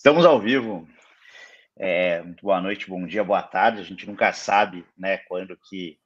Estamos ao vivo. É, boa noite, bom dia, boa tarde. A gente nunca sabe, né, quando que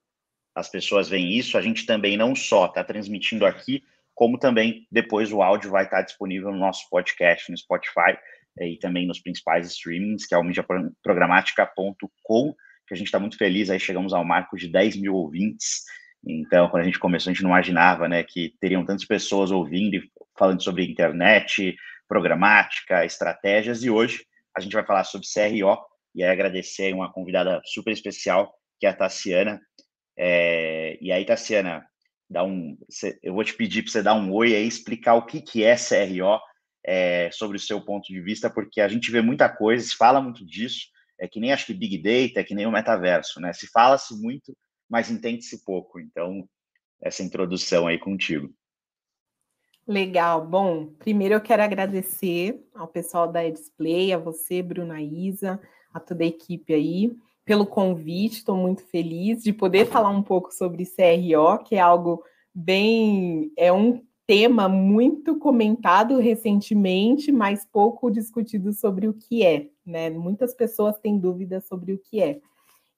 as pessoas veem isso. A gente também não só está transmitindo aqui, como também depois o áudio vai estar disponível no nosso podcast no Spotify é, e também nos principais streamings, que é o mediaprogramática.com, que a gente está muito feliz. Aí chegamos ao marco de 10 mil ouvintes. Então, quando a gente começou, a gente não imaginava, né, que teriam tantas pessoas ouvindo e falando sobre internet, programática, estratégias, e hoje a gente vai falar sobre CRO, e aí agradecer uma convidada super especial, que é a Tassiana. É, e aí, Tassiana, dá um, eu vou te pedir para você dar um oi aí, explicar o que, que é CRO, é, sobre o seu ponto de vista, porque a gente vê muita coisa, se fala muito disso, é que nem acho que Big Data, é que nem o metaverso, né? Se fala-se muito, mas entende-se pouco. Então, essa introdução aí contigo. Legal. Bom, primeiro eu quero agradecer ao pessoal da Edisplay, a você, Bruna Isa, a toda a equipe aí, pelo convite. Estou muito feliz de poder falar um pouco sobre CRO, que é algo bem. é um tema muito comentado recentemente, mas pouco discutido sobre o que é, né? Muitas pessoas têm dúvidas sobre o que é.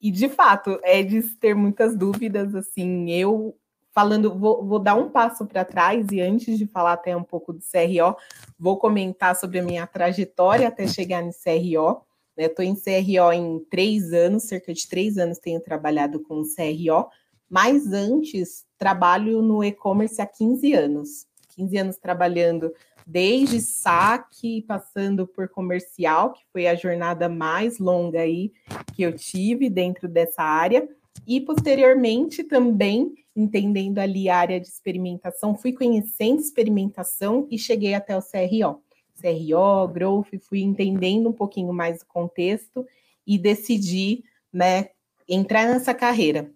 E de fato, é de ter muitas dúvidas, assim, eu falando, vou, vou dar um passo para trás e antes de falar até um pouco do CRO, vou comentar sobre a minha trajetória até chegar no CRO. Estou né? em CRO em três anos, cerca de três anos tenho trabalhado com CRO, mas antes trabalho no e-commerce há 15 anos. 15 anos trabalhando desde saque, passando por comercial, que foi a jornada mais longa aí que eu tive dentro dessa área, e posteriormente também entendendo ali a área de experimentação, fui conhecendo experimentação e cheguei até o CRO. CRO, Growth, fui entendendo um pouquinho mais o contexto e decidi, né, entrar nessa carreira.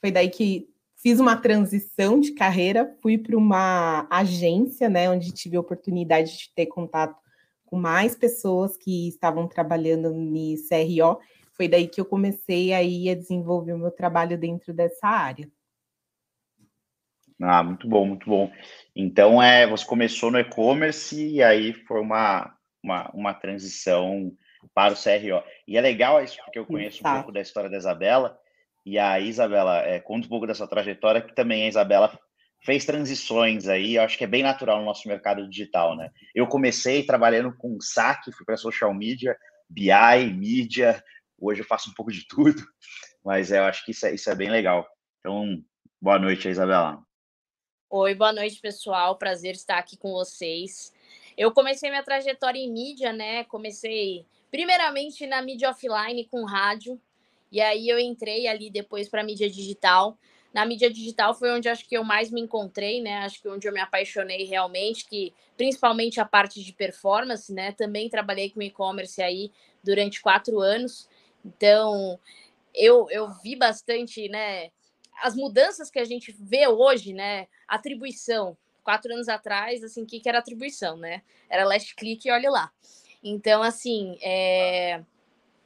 Foi daí que fiz uma transição de carreira, fui para uma agência, né, onde tive a oportunidade de ter contato com mais pessoas que estavam trabalhando no CRO. Foi daí que eu comecei aí a desenvolver o meu trabalho dentro dessa área. Ah, muito bom, muito bom. Então, é, você começou no e-commerce e aí foi uma, uma, uma transição para o CRO. E é legal isso, porque eu conheço um pouco da história da Isabela, e a Isabela, é, conta um pouco da sua trajetória, que também a Isabela fez transições aí, eu acho que é bem natural no nosso mercado digital, né? Eu comecei trabalhando com saque, fui para social media, BI, mídia, hoje eu faço um pouco de tudo, mas eu acho que isso é, isso é bem legal. Então, boa noite, Isabela. Oi, boa noite, pessoal. Prazer estar aqui com vocês. Eu comecei minha trajetória em mídia, né? Comecei primeiramente na mídia offline com rádio, e aí eu entrei ali depois para mídia digital. Na mídia digital foi onde acho que eu mais me encontrei, né? Acho que onde eu me apaixonei realmente, que principalmente a parte de performance, né? Também trabalhei com e-commerce aí durante quatro anos. Então, eu, eu vi bastante, né? As mudanças que a gente vê hoje, né? Atribuição. Quatro anos atrás, assim, o que, que era atribuição, né? Era last click e olhe lá. Então, assim, é...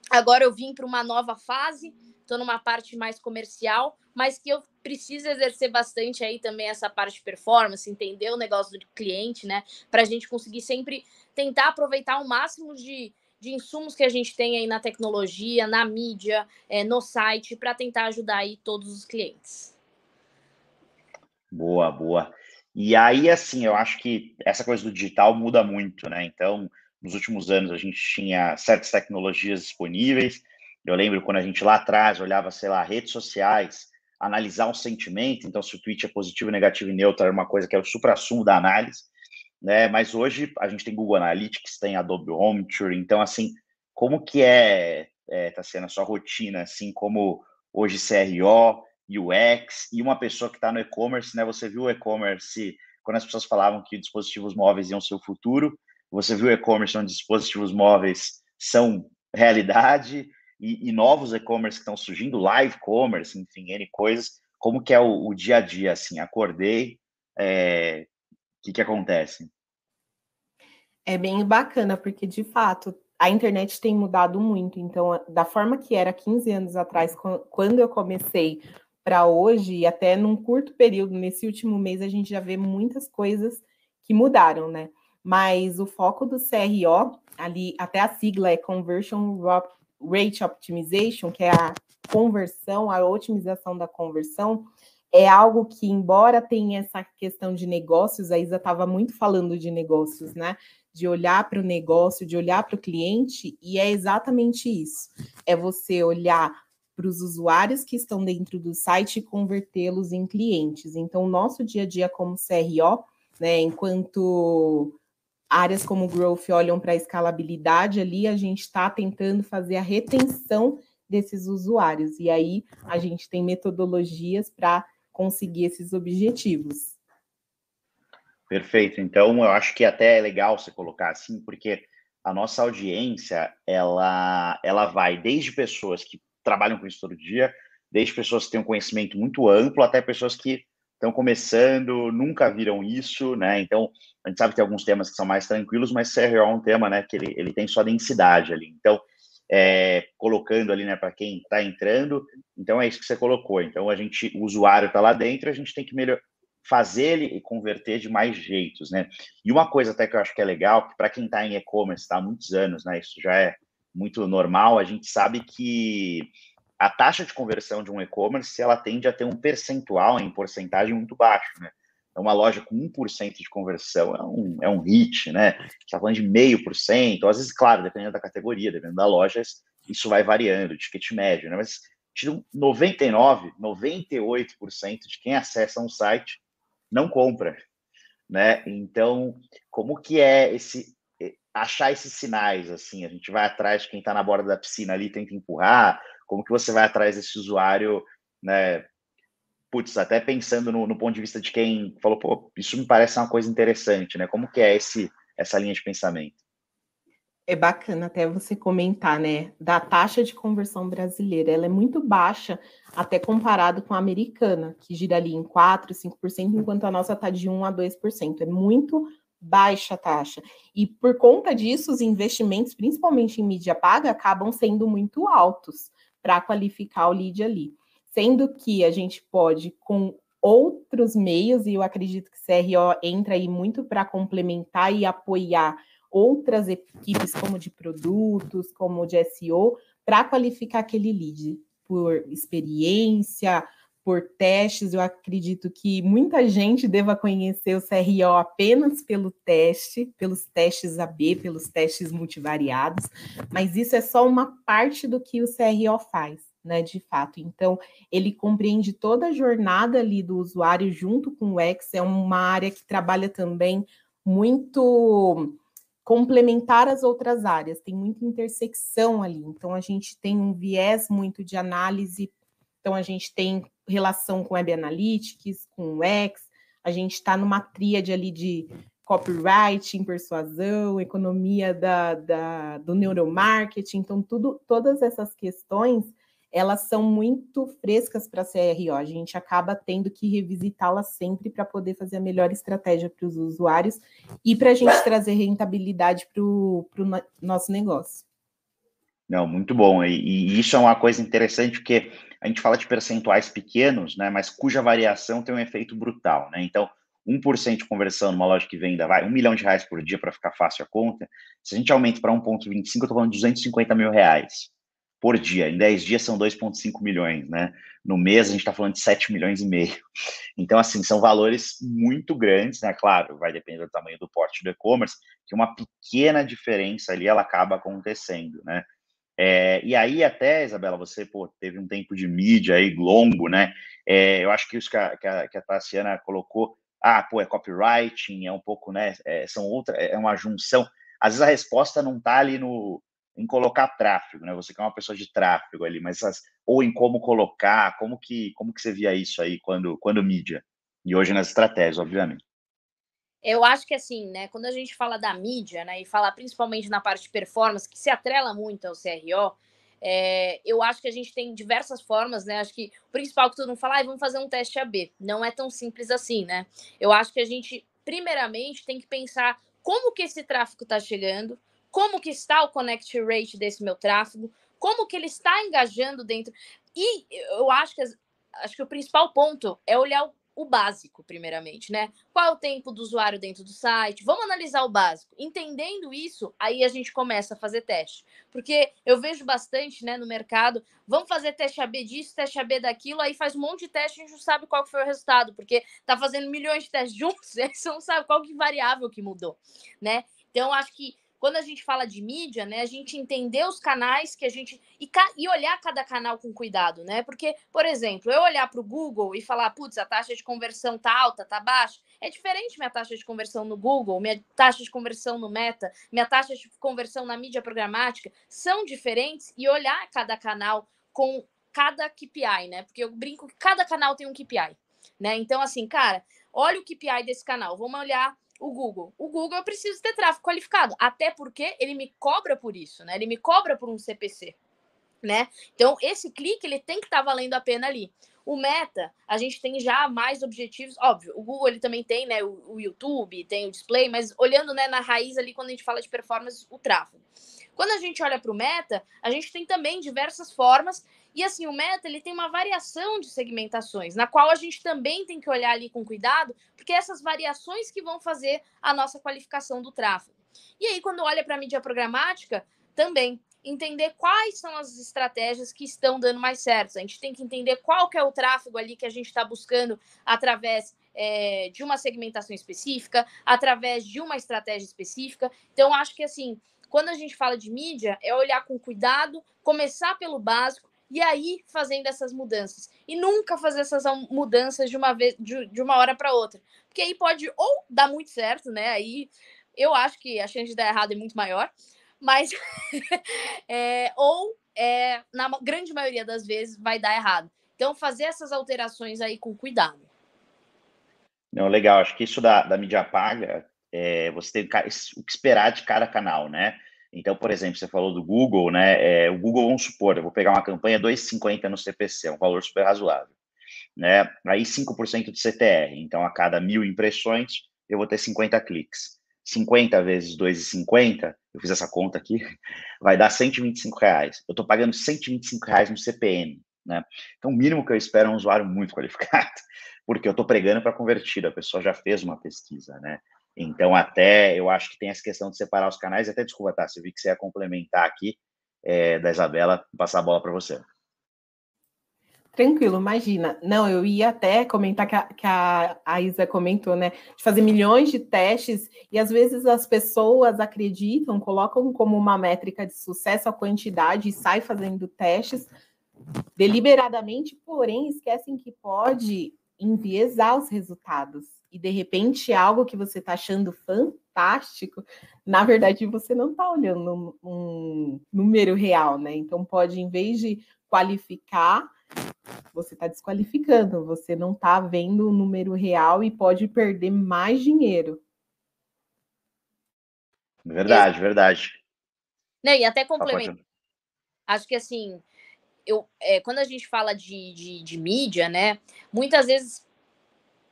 agora eu vim para uma nova fase, estou numa parte mais comercial, mas que eu preciso exercer bastante aí também essa parte de performance, entender o negócio do cliente, né? Para a gente conseguir sempre tentar aproveitar o máximo de, de insumos que a gente tem aí na tecnologia, na mídia, é, no site, para tentar ajudar aí todos os clientes. Boa, boa. E aí, assim, eu acho que essa coisa do digital muda muito, né? Então, nos últimos anos, a gente tinha certas tecnologias disponíveis. Eu lembro quando a gente lá atrás olhava, sei lá, redes sociais, analisar um sentimento, então se o tweet é positivo, negativo e neutro era uma coisa que é o supra-sumo da análise né? Mas hoje a gente tem Google Analytics, tem Adobe Omniture, então assim, como que é, é tá sendo a sua rotina, assim, como hoje CRO, UX e uma pessoa que está no e-commerce, né? Você viu o e-commerce quando as pessoas falavam que dispositivos móveis iam ser o futuro, você viu o e-commerce onde dispositivos móveis são realidade e, e novos e-commerce que estão surgindo, live commerce, enfim, N coisas. Como que é o, o dia a dia, assim? Acordei, é, que, que acontece? É bem bacana, porque de fato a internet tem mudado muito. Então, da forma que era 15 anos atrás, quando eu comecei, para hoje, e até num curto período, nesse último mês, a gente já vê muitas coisas que mudaram, né? mas o foco do CRO, ali, até a sigla é Conversion Rate Optimization, que é a conversão, a otimização da conversão, é algo que, embora tenha essa questão de negócios, a Isa estava muito falando de negócios, né? De olhar para o negócio, de olhar para o cliente, e é exatamente isso. É você olhar para os usuários que estão dentro do site e convertê-los em clientes. Então, o nosso dia a dia como CRO, né, enquanto áreas como Growth olham para a escalabilidade ali, a gente está tentando fazer a retenção desses usuários. E aí a gente tem metodologias para conseguir esses objetivos. Perfeito. Então, eu acho que até é legal você colocar assim, porque a nossa audiência, ela, ela vai desde pessoas que trabalham com isso todo dia, desde pessoas que têm um conhecimento muito amplo até pessoas que estão começando, nunca viram isso, né? Então, a gente sabe que tem alguns temas que são mais tranquilos, mas CRO é um tema, né, que ele, ele tem sua densidade ali. Então, é, colocando ali, né, para quem está entrando, então é isso que você colocou. Então, a gente, o usuário está lá dentro, a gente tem que melhor, fazer ele e converter de mais jeitos, né? E uma coisa até que eu acho que é legal, que para quem está em e-commerce tá há muitos anos, né, isso já é muito normal, a gente sabe que a taxa de conversão de um e-commerce ela tende a ter um percentual em porcentagem muito baixo, né? É uma loja com 1% de conversão é um, é um hit, né? está falando de meio por cento, às vezes, claro, dependendo da categoria, dependendo da loja, isso vai variando, ticket médio, né? Mas tira 99, 98% de quem acessa um site não compra, né? Então, como que é esse achar esses sinais assim? A gente vai atrás de quem está na borda da piscina ali, tenta empurrar, como que você vai atrás desse usuário, né? Putz, até pensando no, no, ponto de vista de quem falou, pô, isso me parece uma coisa interessante, né? Como que é esse, essa linha de pensamento? É bacana até você comentar, né, da taxa de conversão brasileira. Ela é muito baixa, até comparado com a americana, que gira ali em 4%, 5%, enquanto a nossa está de 1% a 2%. É muito baixa taxa. E por conta disso, os investimentos, principalmente em mídia paga, acabam sendo muito altos para qualificar o lead ali. Sendo que a gente pode, com outros meios, e eu acredito que CRO entra aí muito para complementar e apoiar outras equipes, como de produtos, como de SEO, para qualificar aquele lead por experiência, por testes. Eu acredito que muita gente deva conhecer o CRO apenas pelo teste, pelos testes AB, pelos testes multivariados, mas isso é só uma parte do que o CRO faz. Né, de fato. Então, ele compreende toda a jornada ali do usuário junto com o X, é uma área que trabalha também muito complementar as outras áreas, tem muita intersecção ali. Então, a gente tem um viés muito de análise, então a gente tem relação com Web Analytics, com UX, a gente está numa tríade ali de copywriting, persuasão, economia da, da, do neuromarketing, então tudo, todas essas questões elas são muito frescas para a CRO, a gente acaba tendo que revisitá-las sempre para poder fazer a melhor estratégia para os usuários e para a gente trazer rentabilidade para o nosso negócio. Não, muito bom. E, e, isso é uma coisa interessante, porque a gente fala de percentuais pequenos, né, mas cuja variação tem um efeito brutal, né? Então, 1% de conversão numa loja que venda, vai, um milhão de reais por dia para ficar fácil a conta, se a gente aumenta para 1,25, eu estou falando de 250 mil reais por dia. Em 10 dias são 2,5 milhões, né? No mês a gente está falando de 7 milhões e meio. Então, assim, são valores muito grandes, né? Claro, vai depender do tamanho do porte do e-commerce, que uma pequena diferença ali ela acaba acontecendo, né? É, e aí, até, Isabela, você pô, teve um tempo de mídia aí longo, né? É, eu acho que isso que a, que, a, que a Tassiana colocou, ah, pô, é copywriting, é um pouco, né? É, são outra, é uma junção. Às vezes a resposta não está ali no, em colocar tráfego, né? Você que é uma pessoa de tráfego ali, mas as, ou em como colocar, como que, como que você via isso aí quando, quando mídia? E hoje nas estratégias, obviamente. Eu acho que assim, né, quando a gente fala da mídia, né, e fala principalmente na parte de performance, que se atrela muito ao CRO, é, eu acho que a gente tem diversas formas, né? Acho que o principal que todo mundo fala, ah, vamos fazer um teste AB. Não é tão simples assim, né? Eu acho que a gente, primeiramente, tem que pensar como que esse tráfego está chegando, como que está o connect rate desse meu tráfego, como que ele está engajando dentro. E eu acho que, acho que o principal ponto é olhar o o básico, primeiramente, né? Qual é o tempo do usuário dentro do site? Vamos analisar o básico. Entendendo isso, aí a gente começa a fazer teste. Porque eu vejo bastante, né, no mercado, vamos fazer teste AB disso, teste AB daquilo, aí faz um monte de teste e a gente não sabe qual foi o resultado, porque tá fazendo milhões de testes juntos, e você não sabe qual que variável que mudou, né? Então, acho que quando a gente fala de mídia, né, a gente entender os canais que a gente. E, e olhar cada canal com cuidado, né? Porque, por exemplo, eu olhar para o Google e falar, putz, a taxa de conversão tá alta, tá baixa, é diferente minha taxa de conversão no Google, minha taxa de conversão no Meta, minha taxa de conversão na mídia programática, são diferentes e olhar cada canal com cada KPI, né? Porque eu brinco que cada canal tem um KPI, né? Então, assim, cara, olha o KPI desse canal, vamos olhar o Google. O Google eu preciso ter tráfego qualificado, até porque ele me cobra por isso, né? Ele me cobra por um CPC, né? Então, esse clique ele tem que estar tá valendo a pena ali. O Meta, a gente tem já mais objetivos, óbvio, o Google ele também tem, né, o, o YouTube, tem o display, mas olhando, né, na raiz ali quando a gente fala de performance, o tráfego. Quando a gente olha para o Meta, a gente tem também diversas formas e assim, o Meta ele tem uma variação de segmentações, na qual a gente também tem que olhar ali com cuidado, porque essas variações que vão fazer a nossa qualificação do tráfego. E aí, quando olha para a mídia programática, também entender quais são as estratégias que estão dando mais certo. A gente tem que entender qual que é o tráfego ali que a gente está buscando através é, de uma segmentação específica, através de uma estratégia específica. Então, acho que assim, quando a gente fala de mídia, é olhar com cuidado, começar pelo básico e aí fazendo essas mudanças. E nunca fazer essas mudanças de uma vez, de, de uma hora para outra. Porque aí pode ou dar muito certo, né? Aí eu acho que a chance de dar errado é muito maior, mas é, ou é, na grande maioria das vezes vai dar errado. Então, fazer essas alterações aí com cuidado. Não, legal. Acho que isso da, da mídia paga, é, você tem o que esperar de cada canal, né? Então, por exemplo, você falou do Google, né? É, o Google, vamos supor, eu vou pegar uma campanha 2,50 no CPC, um valor super razoável. Né? Aí 5% de CTR. Então, a cada mil impressões, eu vou ter 50 cliques. 50 vezes 2,50, eu fiz essa conta aqui, vai dar 125 reais. Eu estou pagando 125 reais no CPM. Né? Então, o mínimo que eu espero é um usuário muito qualificado, porque eu estou pregando para convertido, a pessoa já fez uma pesquisa, né? Então, até eu acho que tem essa questão de separar os canais. Até desculpa, tá? Se eu vi que você ia complementar aqui é, da Isabela, passar a bola para você. Tranquilo, imagina. Não, eu ia até comentar que a, que a, a Isa comentou, né? De fazer milhões de testes, e às vezes as pessoas acreditam, colocam como uma métrica de sucesso a quantidade e sai fazendo testes deliberadamente, porém esquecem que pode enviesar os resultados e de repente algo que você está achando fantástico, na verdade você não está olhando um número real, né? Então pode, em vez de qualificar, você está desqualificando, você não está vendo o número real e pode perder mais dinheiro. Verdade, verdade. Não, e até complemento. Acho que assim, eu, é, quando a gente fala de, de, de mídia, né? Muitas vezes,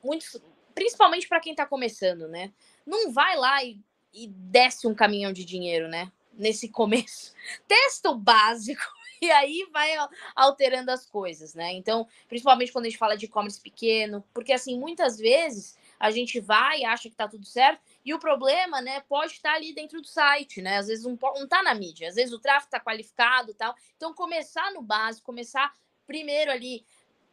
muitos, principalmente para quem está começando, né? Não vai lá e, e desce um caminhão de dinheiro, né? Nesse começo. Testa o básico e aí vai alterando as coisas, né? Então, principalmente quando a gente fala de e-commerce pequeno, porque assim, muitas vezes a gente vai, acha que tá tudo certo, e o problema, né, pode estar ali dentro do site, né? Às vezes não, não tá na mídia, às vezes o tráfego tá qualificado tal. Então, começar no básico, começar primeiro ali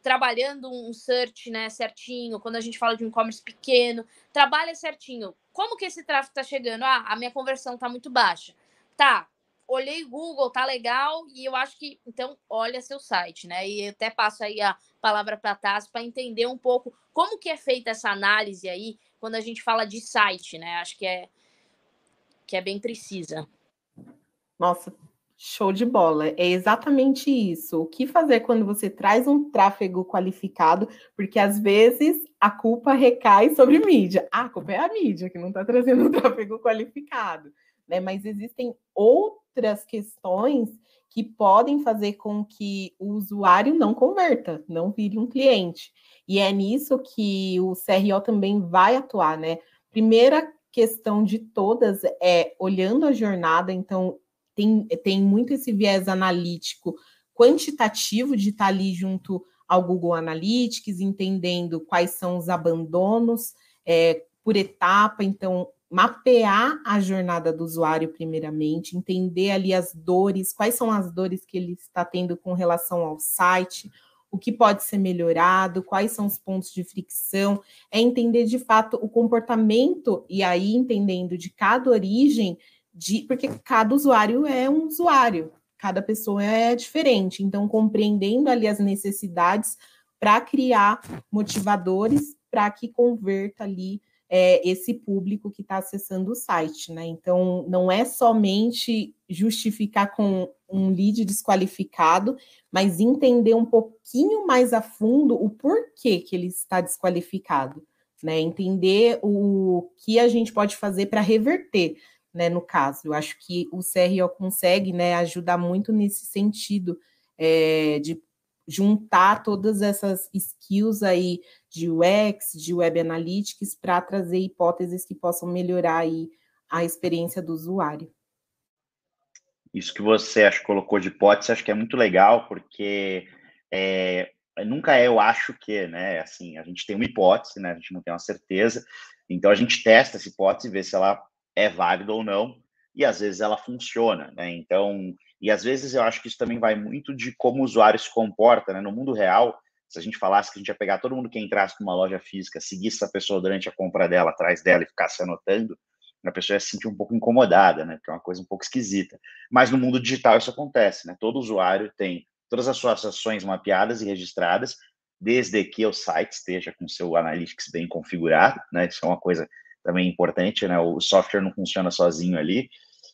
trabalhando um search, né, certinho, quando a gente fala de um e-commerce pequeno, trabalha certinho. Como que esse tráfego está chegando? Ah, a minha conversão está muito baixa. Tá, olhei Google, tá legal, e eu acho que, então, olha seu site, né? E até passo aí a palavra para a Tassi para entender um pouco como que é feita essa análise aí quando a gente fala de site, né? Acho que é que é bem precisa. Nossa, Show de bola. É exatamente isso. O que fazer quando você traz um tráfego qualificado? Porque às vezes a culpa recai sobre mídia. Ah, a culpa é a mídia que não está trazendo um tráfego qualificado. Né? Mas existem outras questões que podem fazer com que o usuário não converta, não vire um cliente. E é nisso que o CRO também vai atuar, né? Primeira questão de todas é olhando a jornada, então tem, tem muito esse viés analítico quantitativo de estar ali junto ao Google Analytics, entendendo quais são os abandonos é, por etapa, então mapear a jornada do usuário primeiramente, entender ali as dores, quais são as dores que ele está tendo com relação ao site, o que pode ser melhorado, quais são os pontos de fricção, é entender de fato o comportamento e aí entendendo de cada origem, de porque cada usuário é um usuário, cada pessoa é diferente, então compreendendo ali as necessidades para criar motivadores para que converta ali é, esse público que está acessando o site, né? Então, não é somente justificar com um lead desqualificado, mas entender um pouquinho mais a fundo o porquê que ele está desqualificado, né? Entender o que a gente pode fazer para reverter, né? No caso, eu acho que o CRO consegue, né, ajudar muito nesse sentido é, de juntar todas essas skills aí de UX, de Web Analytics, para trazer hipóteses que possam melhorar aí a experiência do usuário. Isso que você acho colocou de hipótese, acho que é muito legal, porque é, nunca é eu acho que, né? Assim, a gente tem uma hipótese, né? A gente não tem uma certeza, então a gente testa essa hipótese, vê se ela é válida ou não, e às vezes ela funciona, né? Então, e às vezes eu acho que isso também vai muito de como o usuário se comporta, né? No mundo real, se a gente falasse que a gente ia pegar todo mundo que entrasse numa loja física, seguisse essa pessoa durante a compra dela, atrás dela e ficasse anotando, a pessoa ia se sentir um pouco incomodada, né? Porque é uma coisa um pouco esquisita. Mas no mundo digital isso acontece, né? Todo usuário tem todas as suas ações mapeadas e registradas, desde que o site esteja com seu analytics bem configurado, né? Isso é uma coisa também importante, né? O software não funciona sozinho ali.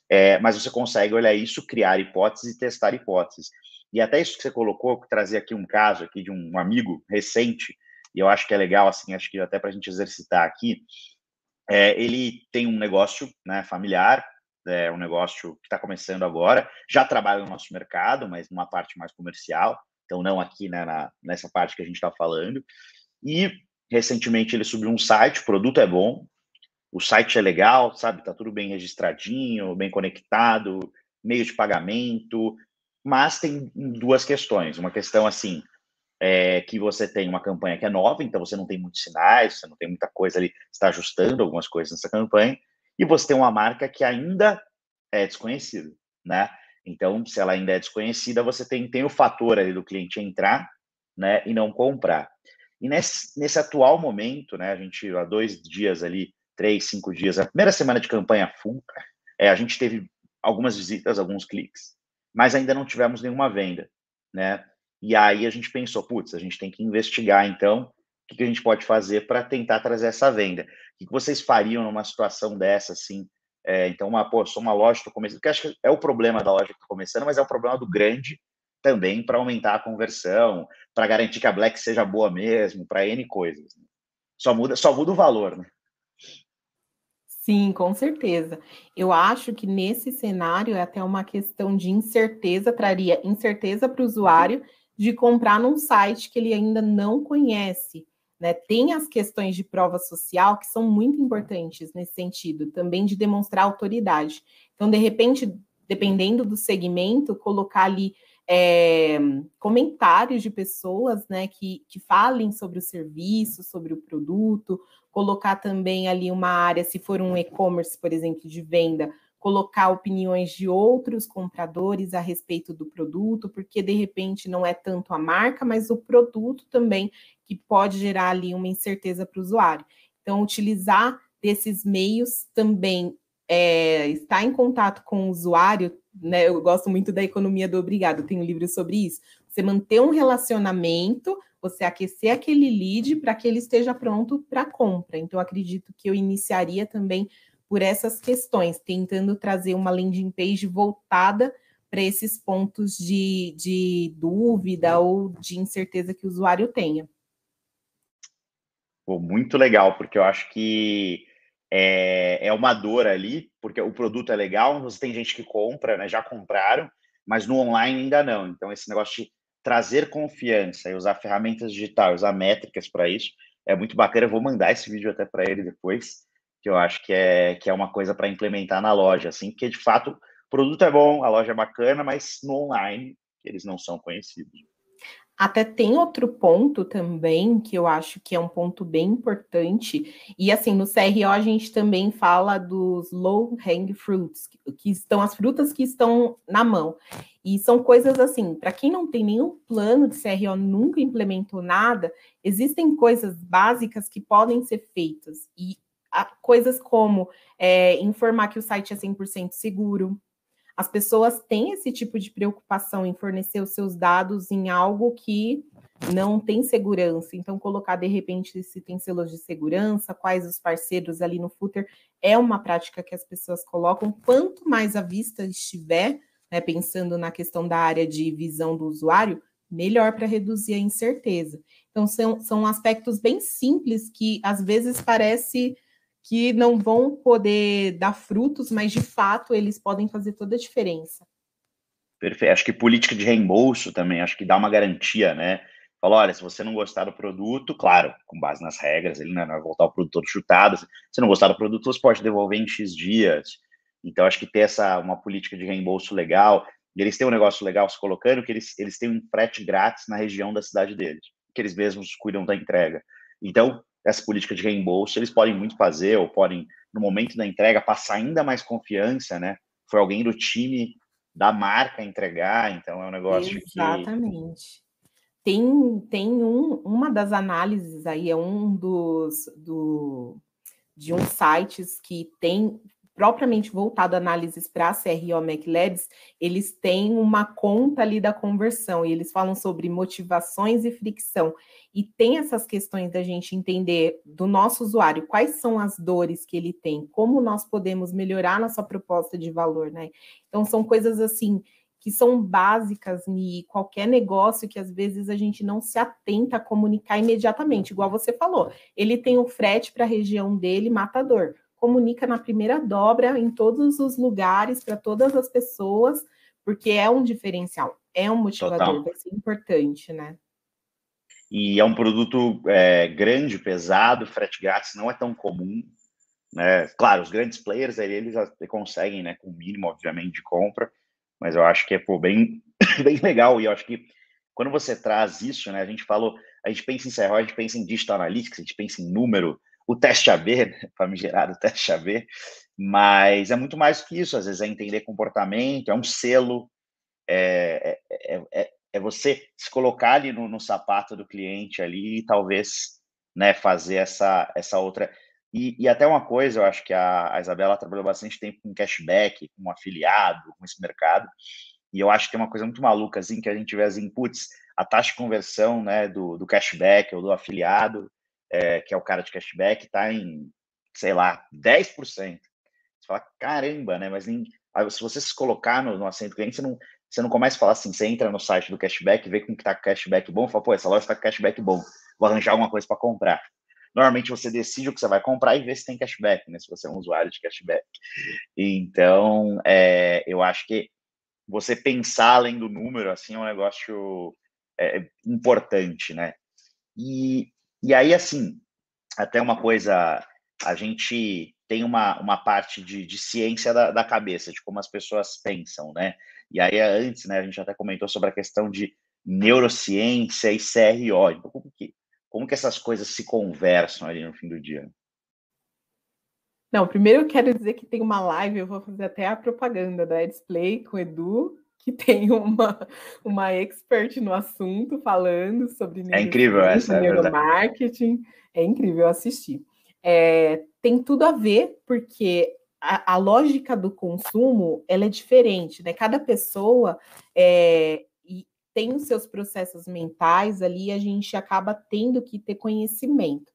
É, mas você consegue olhar isso, criar hipóteses e testar hipóteses. E até isso que você colocou, trazer aqui um caso aqui de um amigo recente, e eu acho que é legal, assim, acho que até para a gente exercitar aqui, é, ele tem um negócio né, familiar, é um negócio que está começando agora, já trabalha no nosso mercado, mas numa parte mais comercial, então não aqui né, na, nessa parte que a gente está falando. E recentemente ele subiu um site, o produto é bom, o site é legal, sabe? Tá tudo bem registradinho, bem conectado, meio de pagamento, mas tem duas questões. Uma questão assim, é que você tem uma campanha que é nova, então você não tem muitos sinais, você não tem muita coisa ali, está ajustando algumas coisas nessa campanha, e você tem uma marca que ainda é desconhecida, né? Então, se ela ainda é desconhecida, você tem, tem o fator ali do cliente entrar, né, e não comprar. E nesse, nesse atual momento, né, a gente há dois dias ali três, cinco dias, a primeira semana de campanha full, é, a gente teve algumas visitas, alguns cliques, mas ainda não tivemos nenhuma venda, né? E aí a gente pensou, putz, a gente tem que investigar, então, o que, a gente pode fazer para tentar trazer essa venda? O que, vocês fariam numa situação dessa, assim? É, então, uma, pô, sou uma loja, estou começando, que acho que é o problema da loja que estou começando, mas é o problema do grande também para aumentar a conversão, para garantir que a Black seja boa mesmo, para N coisas. Né? Só muda, só muda o valor, né? Sim, com certeza. Eu acho que nesse cenário é até uma questão de incerteza, traria incerteza para o usuário de comprar num site que ele ainda não conhece. Né? Tem as questões de prova social que são muito importantes nesse sentido, também de demonstrar autoridade. Então, de repente, dependendo do segmento, colocar ali é, comentários de pessoas né, que, que falem sobre o serviço, sobre o produto, colocar também ali uma área, se for um e-commerce, por exemplo, de venda, colocar opiniões de outros compradores a respeito do produto, porque de repente não é tanto a marca, mas o produto também que pode gerar ali uma incerteza para o usuário. Então, utilizar desses meios também é, estar em contato com o usuário, né? Eu gosto muito da economia do obrigado, tem um livro sobre isso. Você manter um relacionamento você aquecer aquele lead para que ele esteja pronto para compra. Então, acredito que eu iniciaria também por essas questões, tentando trazer uma landing page voltada para esses pontos de, de dúvida ou de incerteza que o usuário tenha. Pô, muito legal, porque eu acho que é, é uma dor ali, porque o produto é legal, você tem gente que compra, né, já compraram, mas no online ainda não. Então, esse negócio de trazer confiança e usar ferramentas digitais, usar métricas para isso, é muito bacana. Eu vou mandar esse vídeo até para ele depois, que eu acho que é, que é uma coisa para implementar na loja, assim, porque de fato o produto é bom, a loja é bacana, mas no online eles não são conhecidos. Até tem outro ponto também que eu acho que é um ponto bem importante. E assim, no CRO a gente também fala dos low hang fruits, que estão as frutas que estão na mão. E são coisas assim, para quem não tem nenhum plano de CRO, nunca implementou nada, existem coisas básicas que podem ser feitas. E coisas como é, informar que o site é 100% seguro, as pessoas têm esse tipo de preocupação em fornecer os seus dados em algo que não tem segurança. Então, colocar de repente se tem selos de segurança, quais os parceiros ali no footer, é uma prática que as pessoas colocam. Quanto mais à vista estiver, né, pensando na questão da área de visão do usuário, melhor para reduzir a incerteza. Então, são, são aspectos bem simples que às vezes parece que não vão poder dar frutos, mas de fato eles podem fazer toda a diferença. Perfeito. Acho que política de reembolso também, acho que dá uma garantia, né? Fala, olha, se você não gostar do produto, claro, com base nas regras, ele né, não vai voltar o produto todo chutado. Se não gostar do produto, você pode devolver em X dias. Então, acho que ter essa uma política de reembolso legal. Eles têm um negócio legal se colocando que eles, eles têm um frete grátis na região da cidade deles, que eles mesmos cuidam da entrega. Então, essa política de reembolso, eles podem muito fazer, ou podem, no momento da entrega, passar ainda mais confiança, né? Foi alguém do time da marca entregar, então é um negócio Exatamente. Que... Tem, tem um, uma das análises aí, é um dos do, de uns sites que tem propriamente voltado a análises para a CRO MacLabs, eles têm uma conta ali da conversão e eles falam sobre motivações e fricção. E tem essas questões da gente entender do nosso usuário quais são as dores que ele tem, como nós podemos melhorar nossa proposta de valor, né? Então, são coisas assim que são básicas em qualquer negócio que às vezes a gente não se atenta a comunicar imediatamente, igual você falou. Ele tem o frete para a região dele, matador comunica na primeira dobra em todos os lugares para todas as pessoas, porque é um diferencial, é um motivador, Total. vai ser importante, né? E é um produto é, grande, pesado, frete grátis não é tão comum, né? Claro, os grandes players eles conseguem, né, com o mínimo, obviamente, de compra, mas eu acho que é pô, bem, bem legal e eu acho que quando você traz isso, né, a gente falou, a gente pensa em CRO, a gente pensa em digital analytics, a gente pensa em número, o teste AB, né, famigerado teste AB, mas é muito mais que isso, às vezes é entender comportamento, é um selo, é, é, é, é você se colocar ali no, no, sapato do cliente ali e talvez né, fazer essa, essa outra. E, e até uma coisa, eu acho que a, a Isabela trabalhou bastante tempo com cashback, com afiliado, com esse mercado, e eu acho que tem uma coisa muito maluca, assim, que a gente vê as inputs, a taxa de conversão né, do, do cashback ou do afiliado, é, que é o cara de cashback, está em, sei lá, 10%. Você fala, caramba, né? Mas nem, se você se colocar no, no assento cliente, você não, você não começa a falar assim, você entra no site do cashback, vê como que tá com cashback bom, fala, pô, essa loja está com cashback bom, vou arranjar alguma coisa para comprar. Normalmente você decide o que você vai comprar e vê se tem cashback, né? Se você é um usuário de cashback. Então, é, eu acho que você pensar além do número, assim, é um negócio é, importante, né? E, e aí, assim, até uma coisa, a gente tem uma, uma parte de, de ciência da, da cabeça, de como as pessoas pensam, né? E aí, antes, né, a gente até comentou sobre a questão de neurociência e CRO. Então, como que, como que essas coisas se conversam ali no fim do dia? Não, primeiro eu quero dizer que tem uma live, eu vou fazer até a propaganda da Display com o Edu, que tem uma, uma expert no assunto falando sobre é incrível essa é neuromarketing. É, é incrível assistir. É, tem tudo a ver, porque a, a, lógica do consumo ela é diferente, né? Cada pessoa é, tem os seus processos mentais ali, a gente acaba tendo que ter conhecimento.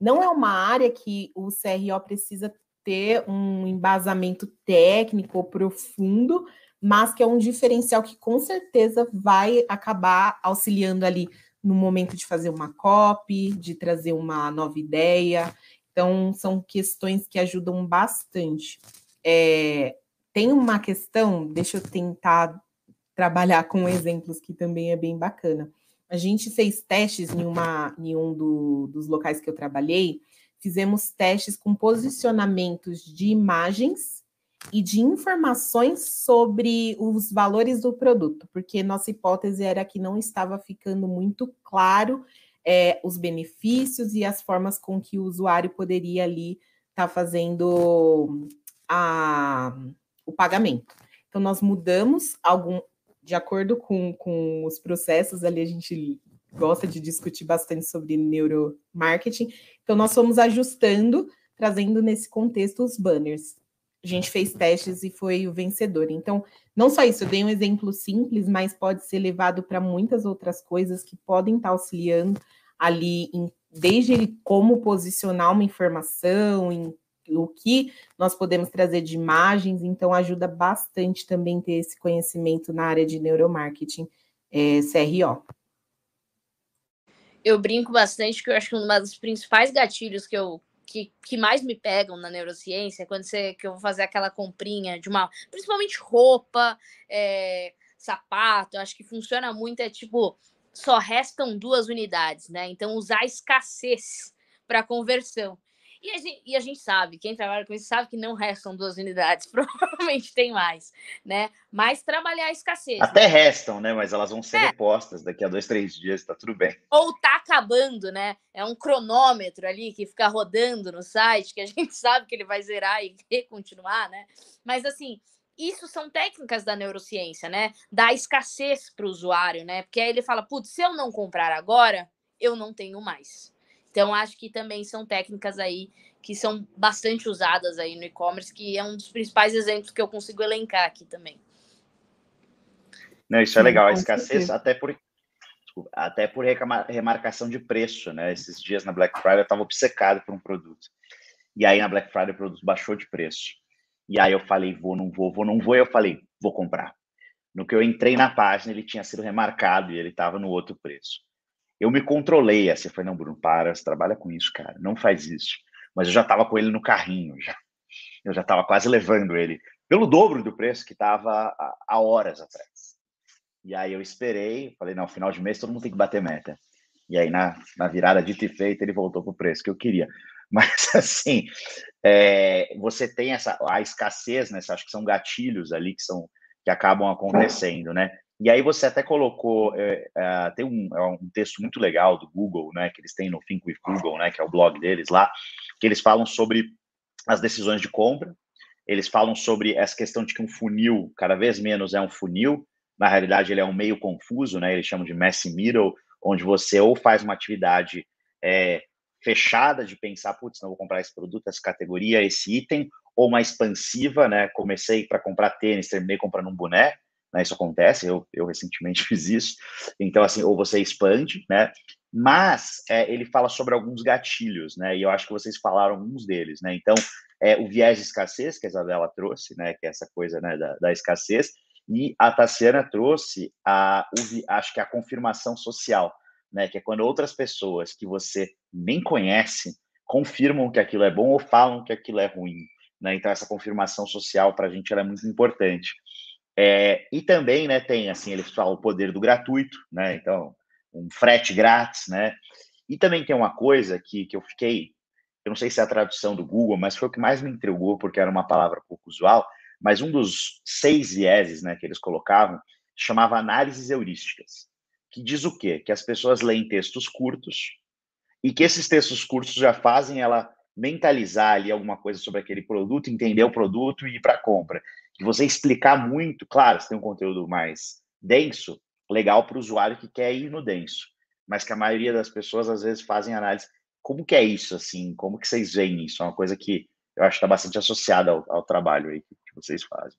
Não é uma área que o CRO precisa ter um embasamento técnico profundo, mas que é um diferencial que com certeza vai acabar auxiliando ali no momento de fazer uma copy, de trazer uma nova ideia. Então, são questões que ajudam bastante. É, tem uma questão, deixa eu tentar trabalhar com exemplos que também é bem bacana. A gente fez testes em, uma, em um do, dos locais que eu trabalhei, fizemos testes com posicionamentos de imagens e de informações sobre os valores do produto, porque nossa hipótese era que não estava ficando muito claro é, os benefícios e as formas com que o usuário poderia ali estar tá fazendo a, o pagamento. Então, nós mudamos algum, de acordo com, com os processos ali, a gente gosta de discutir bastante sobre neuromarketing. Então, nós fomos ajustando, trazendo nesse contexto os banners. A gente fez testes e foi o vencedor. Então, não só isso, eu dei um exemplo simples, mas pode ser levado para muitas outras coisas que podem estar auxiliando ali, em, desde como posicionar uma informação, em o que nós podemos trazer de imagens, então ajuda bastante também ter esse conhecimento na área de neuromarketing é, CRO. Eu brinco bastante que eu acho que um dos principais gatilhos que eu que, que mais me pegam na neurociência é quando você que eu vou fazer aquela comprinha de uma, principalmente roupa, é, sapato, acho que funciona muito, é tipo, só restam duas unidades, né? Então usar escassez para conversão. E a, gente, e a gente sabe, quem trabalha com isso sabe que não restam duas unidades, provavelmente tem mais, né? Mas trabalhar a escassez. Até né? restam, né? Mas elas vão ser é. repostas daqui a dois, três dias, tá tudo bem. Ou tá acabando, né? É um cronômetro ali que fica rodando no site, que a gente sabe que ele vai zerar e continuar, né? Mas assim, isso são técnicas da neurociência, né? Da escassez para o usuário, né? Porque aí ele fala, putz, se eu não comprar agora, eu não tenho mais. Então, acho que também são técnicas aí que são bastante usadas aí no e-commerce, que é um dos principais exemplos que eu consigo elencar aqui também. Não, isso é legal, a escassez, até por, até por remarcação de preço, né? Esses dias na Black Friday eu estava obcecado por um produto. E aí na Black Friday o produto baixou de preço. E aí eu falei, vou, não vou, vou, não vou. E eu falei, vou comprar. No que eu entrei na página, ele tinha sido remarcado e ele estava no outro preço eu me controlei. Assim, eu falei, não, Bruno, para, você trabalha com isso, cara, não faz isso. Mas eu já estava com ele no carrinho, já. Eu já estava quase levando ele pelo dobro do preço que estava há horas atrás. E aí eu esperei, falei, não, final de mês todo mundo tem que bater meta. E aí, na, na virada dita e feita, ele voltou para o preço que eu queria. Mas, assim, é, você tem essa a escassez, né? Acho que são gatilhos ali que são que acabam acontecendo, né? E aí você até colocou, é, é, tem um, é um, texto muito legal do Google, né, que eles têm no Think with Google, né, que é o blog deles lá, que eles falam sobre as decisões de compra, eles falam sobre essa questão de que um funil, cada vez menos é um funil, na realidade ele é um meio confuso, né, eles chamam de messy middle, onde você ou faz uma atividade é, fechada de pensar, putz, não vou comprar esse produto, essa categoria, esse item, ou uma expansiva, né, comecei para comprar tênis, terminei comprando um boné, né? Isso acontece, eu, eu recentemente fiz isso. Então, assim, ou você expande, né? Mas é, ele fala sobre alguns gatilhos, né? E eu acho que vocês falaram alguns deles, né? Então, é, o viés de escassez que a Isabela trouxe, né? Que é essa coisa né, da, da escassez. E a Tassiana trouxe a, o, acho que a confirmação social, né? Que é quando outras pessoas que você nem conhece confirmam que aquilo é bom ou falam que aquilo é ruim. Né? Então, essa confirmação social para a gente é muito importante. É, e também, né, tem assim, eles falam o poder do gratuito, né? Então, um frete grátis, né? E também tem uma coisa que, que eu fiquei, eu não sei se é a tradução do Google, mas foi o que mais me intrigou, porque era uma palavra pouco usual, mas um dos seis vieses, né, que eles colocavam, chamava análises heurísticas, que diz o quê? Que as pessoas leem textos curtos e que esses textos curtos já fazem ela mentalizar ali alguma coisa sobre aquele produto, entender o produto e ir para a compra. E você explicar muito, claro, se tem um conteúdo mais denso, legal para o usuário que quer ir no denso, mas que a maioria das pessoas às vezes fazem análise. Como que é isso, assim? Como que vocês veem isso? É uma coisa que eu acho que está bastante associada ao, ao trabalho aí que vocês fazem.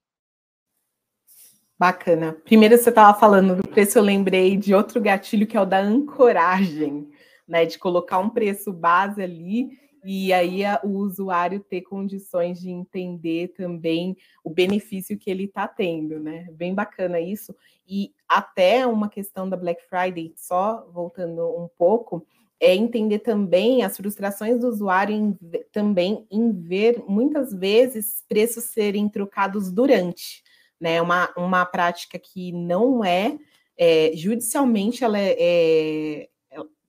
Bacana. Primeiro você estava falando do preço, eu lembrei de outro gatilho que é o da ancoragem, né? De colocar um preço base ali e aí a, o usuário ter condições de entender também o benefício que ele está tendo, né? Bem bacana isso. E até uma questão da Black Friday, só voltando um pouco, é entender também as frustrações do usuário em, também em ver muitas vezes preços serem trocados durante, né? Uma, uma prática que não é, é judicialmente ela é, é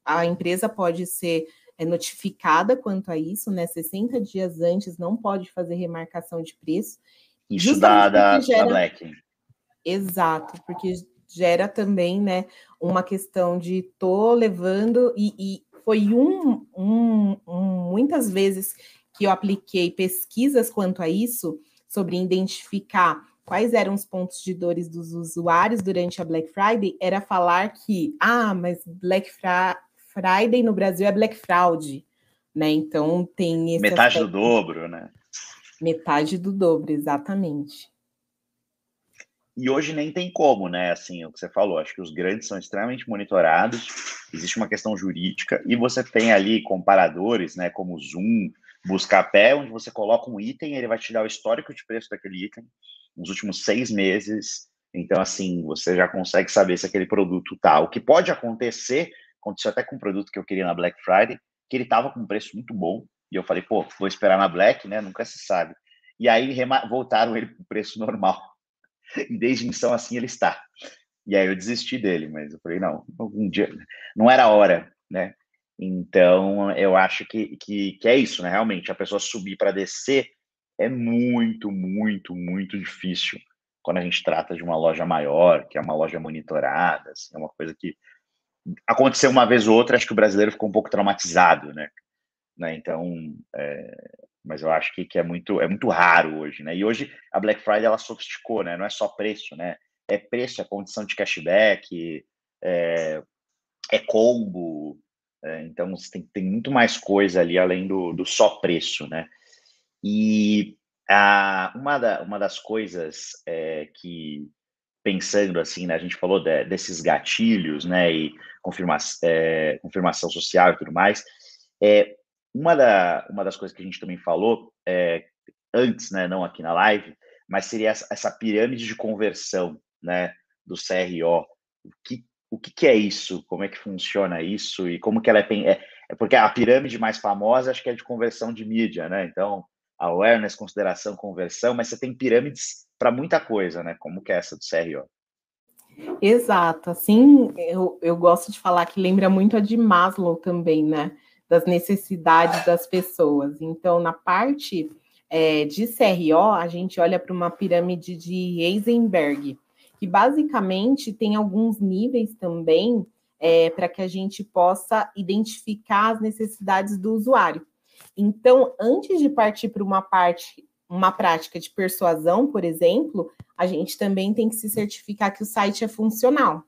a empresa pode ser é notificada quanto a isso, né? 60 dias antes não pode fazer remarcação de preço. Isso da, da, gera... da Black. Exato, porque gera também, né, uma questão de tô levando e, e foi um, um, um, muitas vezes que eu apliquei pesquisas quanto a isso sobre identificar quais eram os pontos de dores dos usuários durante a Black Friday, era falar que, ah, mas Black Friday no Brasil é Black Fraud, né? Então tem esse metade aspecto. do dobro, né? Metade do dobro, exatamente. E hoje nem tem como, né? Assim, o que você falou, acho que os grandes são extremamente monitorados, existe uma questão jurídica, e você tem ali comparadores, né? Como Zoom, Buscapé, onde você coloca um item, ele vai te dar o histórico de preço daquele item nos últimos seis meses. Então, assim, você já consegue saber se aquele produto tá. O que pode acontecer, aconteceu até com um produto que eu queria na Black Friday, que ele tava com um preço muito bom, e eu falei, pô, vou esperar na Black, né? Nunca se sabe. E aí voltaram ele para o preço normal. E desde então, assim, ele está. E aí eu desisti dele, mas eu falei, não, algum dia, não era hora, né? Então, eu acho que, que, que é isso, né? Realmente, a pessoa subir para descer é muito, muito, muito difícil quando a gente trata de uma loja maior, que é uma loja monitorada, assim, é uma coisa que aconteceu uma vez ou outra, acho que o brasileiro ficou um pouco traumatizado, né? né? Então, é, mas eu acho que, que é muito é muito raro hoje, né? E hoje a Black Friday ela sofisticou, né? Não é só preço, né? É preço, é condição de cashback, é, é combo, é, então tem, tem muito mais coisa ali além do, do só preço, né? E a, uma, da, uma das coisas é, que pensando assim, né? A gente falou de, desses gatilhos, né? E confirma, é, confirmação social e tudo mais. É, uma, da, uma das coisas que a gente também falou é, antes, né, não aqui na live, mas seria essa, essa pirâmide de conversão né, do CRO. O que, o que, que, é isso? Como é que funciona isso? E como que ela é, é, é porque a pirâmide mais famosa acho que é de conversão de mídia, né? Então, awareness, consideração, conversão, mas você tem pirâmides para muita coisa, né? Como que é essa do CRO? Exato, assim, eu, eu gosto de falar que lembra muito a de Maslow também, né? das necessidades das pessoas. Então, na parte é, de CRO, a gente olha para uma pirâmide de Eisenberg, que basicamente tem alguns níveis também é, para que a gente possa identificar as necessidades do usuário. Então, antes de partir para uma parte, uma prática de persuasão, por exemplo, a gente também tem que se certificar que o site é funcional.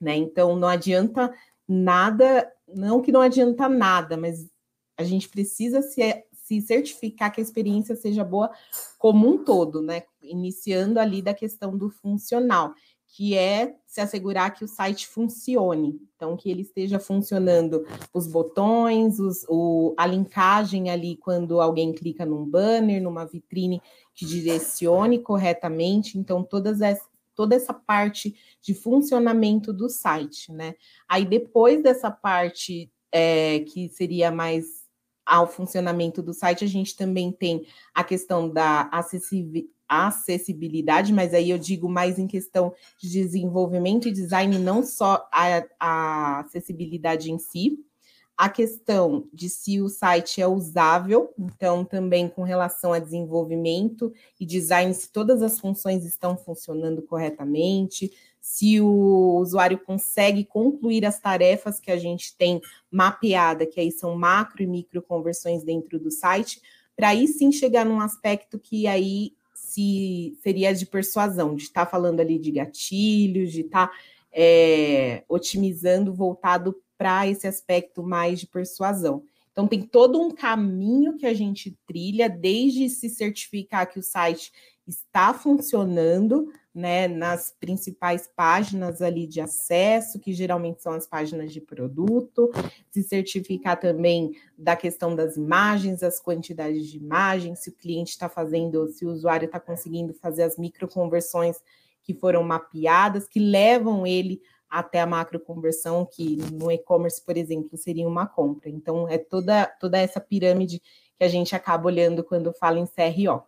Né? Então, não adianta nada, não que não adianta nada, mas a gente precisa se, se certificar que a experiência seja boa como um todo, né? Iniciando ali da questão do funcional, que é se assegurar que o site funcione, então que ele esteja funcionando os botões, os, o, a linkagem ali quando alguém clica num banner, numa vitrine que direcione corretamente, então todas essas toda essa parte de funcionamento do site, né? Aí depois dessa parte é, que seria mais ao funcionamento do site, a gente também tem a questão da acessibilidade, mas aí eu digo mais em questão de desenvolvimento e design, não só a, a acessibilidade em si, a questão de se o site é usável, então também com relação a desenvolvimento e design, se todas as funções estão funcionando corretamente, se o usuário consegue concluir as tarefas que a gente tem mapeada, que aí são macro e micro conversões dentro do site, para aí sim chegar num aspecto que aí se seria de persuasão, de estar tá falando ali de gatilhos, de estar tá, é, otimizando voltado para esse aspecto mais de persuasão. Então, tem todo um caminho que a gente trilha, desde se certificar que o site está funcionando, né, nas principais páginas ali de acesso, que geralmente são as páginas de produto, se certificar também da questão das imagens, as quantidades de imagens, se o cliente está fazendo, se o usuário está conseguindo fazer as microconversões que foram mapeadas, que levam ele até a macro conversão, que no e-commerce, por exemplo, seria uma compra. Então, é toda, toda essa pirâmide que a gente acaba olhando quando fala em CRO.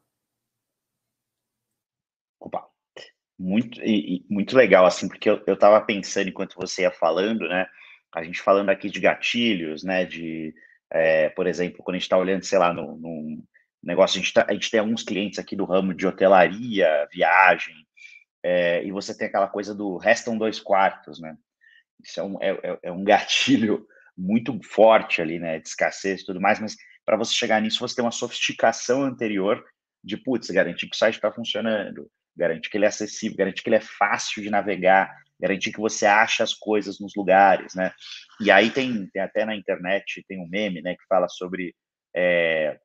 Opa, muito, e, muito legal, assim, porque eu estava pensando enquanto você ia falando, né? A gente falando aqui de gatilhos, né? De, é, por exemplo, quando a gente está olhando, sei lá, no, negócio, a gente, tá, a gente tem alguns clientes aqui do ramo de hotelaria, viagem, é, e você tem aquela coisa do restam dois quartos, né? Isso é um, é, é, é um gatilho muito forte ali, né? De escassez e tudo mais, mas para você chegar nisso, você tem uma sofisticação anterior de, putz, garantir que o site está funcionando, garantir que ele é acessível, garantir que ele é fácil de navegar, garantir que você acha as coisas nos lugares, né? E aí tem, tem até na internet, tem um meme, né, que fala sobre é,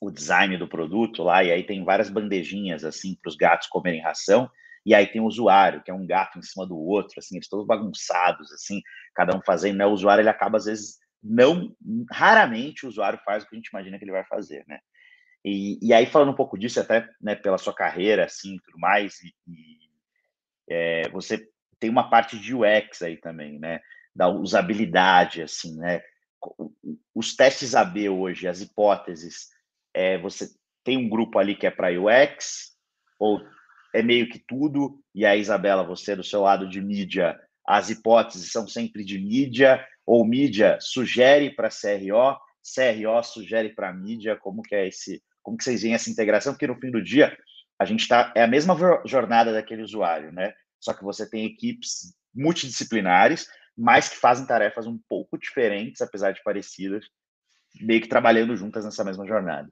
o design do produto lá, e aí tem várias bandejinhas, assim, para os gatos comerem ração, e aí tem o usuário, que é um gato em cima do outro, assim, eles todos bagunçados, assim, cada um fazendo, né? O usuário, ele acaba, às vezes, não, raramente o usuário faz o que a gente imagina que ele vai fazer, né? E, e aí, falando um pouco disso, até né, pela sua carreira, assim, tudo mais, e, e é, você tem uma parte de UX aí também, né? Da usabilidade, assim, né? Os testes AB hoje, as hipóteses, é, você tem um grupo ali que é para UX, ou é meio que tudo, e a Isabela, você do seu lado de mídia, as hipóteses são sempre de mídia, ou mídia sugere para CRO, CRO sugere para mídia, como que é esse como que vocês veem essa integração? Porque no fim do dia, a gente está. É a mesma jornada daquele usuário, né? Só que você tem equipes multidisciplinares, mas que fazem tarefas um pouco diferentes, apesar de parecidas, meio que trabalhando juntas nessa mesma jornada.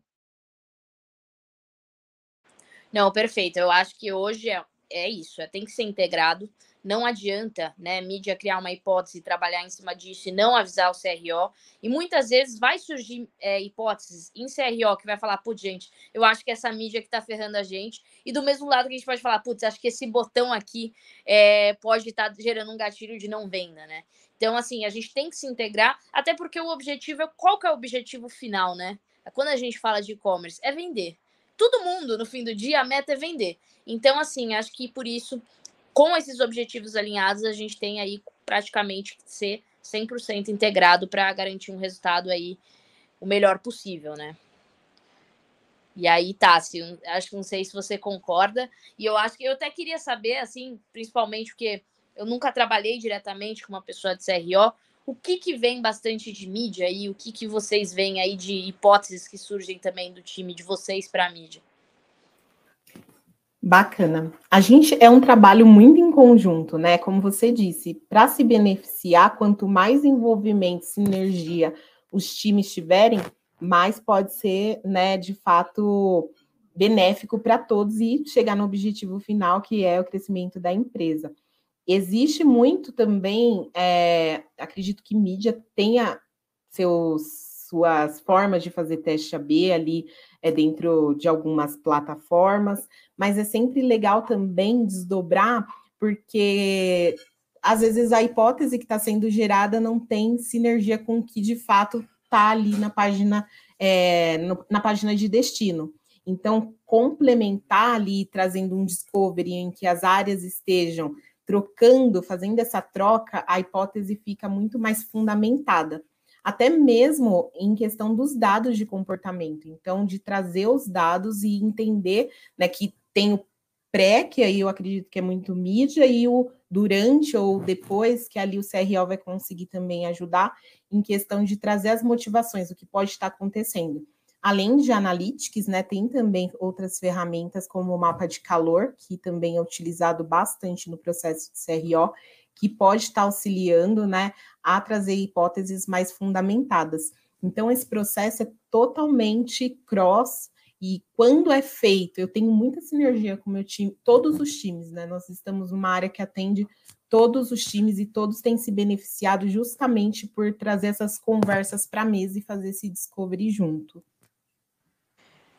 Não, perfeito. Eu acho que hoje é, é isso, é, tem que ser integrado. Não adianta, né, mídia criar uma hipótese, trabalhar em cima disso e não avisar o CRO. E muitas vezes vai surgir é, hipóteses em CRO que vai falar, putz, gente, eu acho que essa mídia que tá ferrando a gente. E do mesmo lado que a gente pode falar, putz, acho que esse botão aqui é, pode estar tá gerando um gatilho de não venda, né? Então, assim, a gente tem que se integrar, até porque o objetivo é qual que é o objetivo final, né? Quando a gente fala de e-commerce, é vender. Todo mundo, no fim do dia, a meta é vender. Então, assim, acho que por isso com esses objetivos alinhados, a gente tem aí praticamente que ser 100% integrado para garantir um resultado aí o melhor possível, né? E aí, Tassi, acho que não sei se você concorda, e eu acho que eu até queria saber, assim, principalmente porque eu nunca trabalhei diretamente com uma pessoa de CRO, o que que vem bastante de mídia e o que que vocês veem aí de hipóteses que surgem também do time de vocês para a mídia? Bacana. A gente é um trabalho muito em conjunto, né? Como você disse, para se beneficiar, quanto mais envolvimento, sinergia os times tiverem, mais pode ser, né, de fato, benéfico para todos e chegar no objetivo final, que é o crescimento da empresa. Existe muito também, é, acredito que mídia tenha seus suas formas de fazer teste AB ali é, dentro de algumas plataformas, mas é sempre legal também desdobrar, porque às vezes a hipótese que está sendo gerada não tem sinergia com o que de fato está ali na página, é, no, na página de destino. Então, complementar ali, trazendo um discovery em que as áreas estejam trocando, fazendo essa troca, a hipótese fica muito mais fundamentada até mesmo em questão dos dados de comportamento. Então, de trazer os dados e entender né, que tem o pré, que aí eu acredito que é muito mídia, e o durante ou depois, que ali o CRO vai conseguir também ajudar em questão de trazer as motivações, o que pode estar acontecendo. Além de analytics, né, tem também outras ferramentas como o mapa de calor, que também é utilizado bastante no processo de CRO, que pode estar auxiliando, né, a trazer hipóteses mais fundamentadas. Então, esse processo é totalmente cross, e quando é feito, eu tenho muita sinergia com meu time, todos os times, né? Nós estamos numa área que atende todos os times e todos têm se beneficiado justamente por trazer essas conversas para a mesa e fazer esse discovery junto.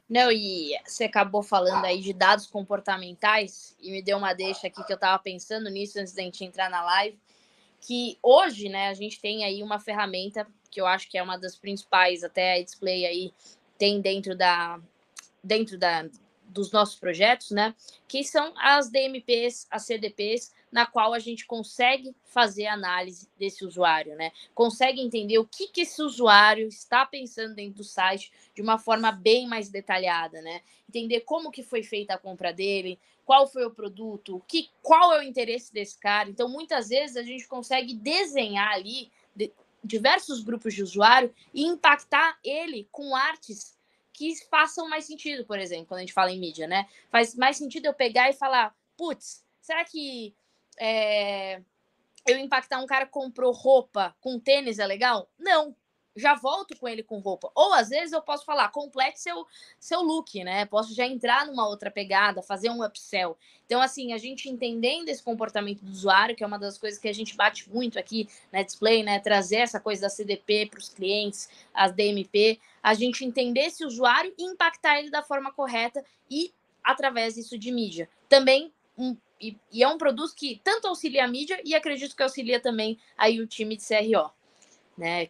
Não, e você acabou falando aí de dados comportamentais e me deu uma deixa aqui que eu estava pensando nisso antes da gente entrar na live, que hoje, né, a gente tem aí uma ferramenta que eu acho que é uma das principais, até a display aí tem dentro da dentro da dos nossos projetos, né, que são as DMPs, as CDPs, na qual a gente consegue fazer análise desse usuário, né? Consegue entender o que, que esse usuário está pensando dentro do site de uma forma bem mais detalhada, né? Entender como que foi feita a compra dele, qual foi o produto, que, qual é o interesse desse cara. Então, muitas vezes a gente consegue desenhar ali diversos grupos de usuário e impactar ele com artes que façam mais sentido, por exemplo, quando a gente fala em mídia, né? Faz mais sentido eu pegar e falar, putz, será que é, eu impactar um cara que comprou roupa com tênis é legal? Não, já volto com ele com roupa. Ou às vezes eu posso falar, complete seu, seu look, né? Posso já entrar numa outra pegada, fazer um upsell. Então, assim, a gente entendendo esse comportamento do usuário, que é uma das coisas que a gente bate muito aqui na display, né? Trazer essa coisa da CDP para os clientes, as DMP, a gente entender esse usuário e impactar ele da forma correta e através disso de mídia. Também um, e, e, é um produto que tanto auxilia a mídia e acredito que auxilia também aí o time de CRO, né?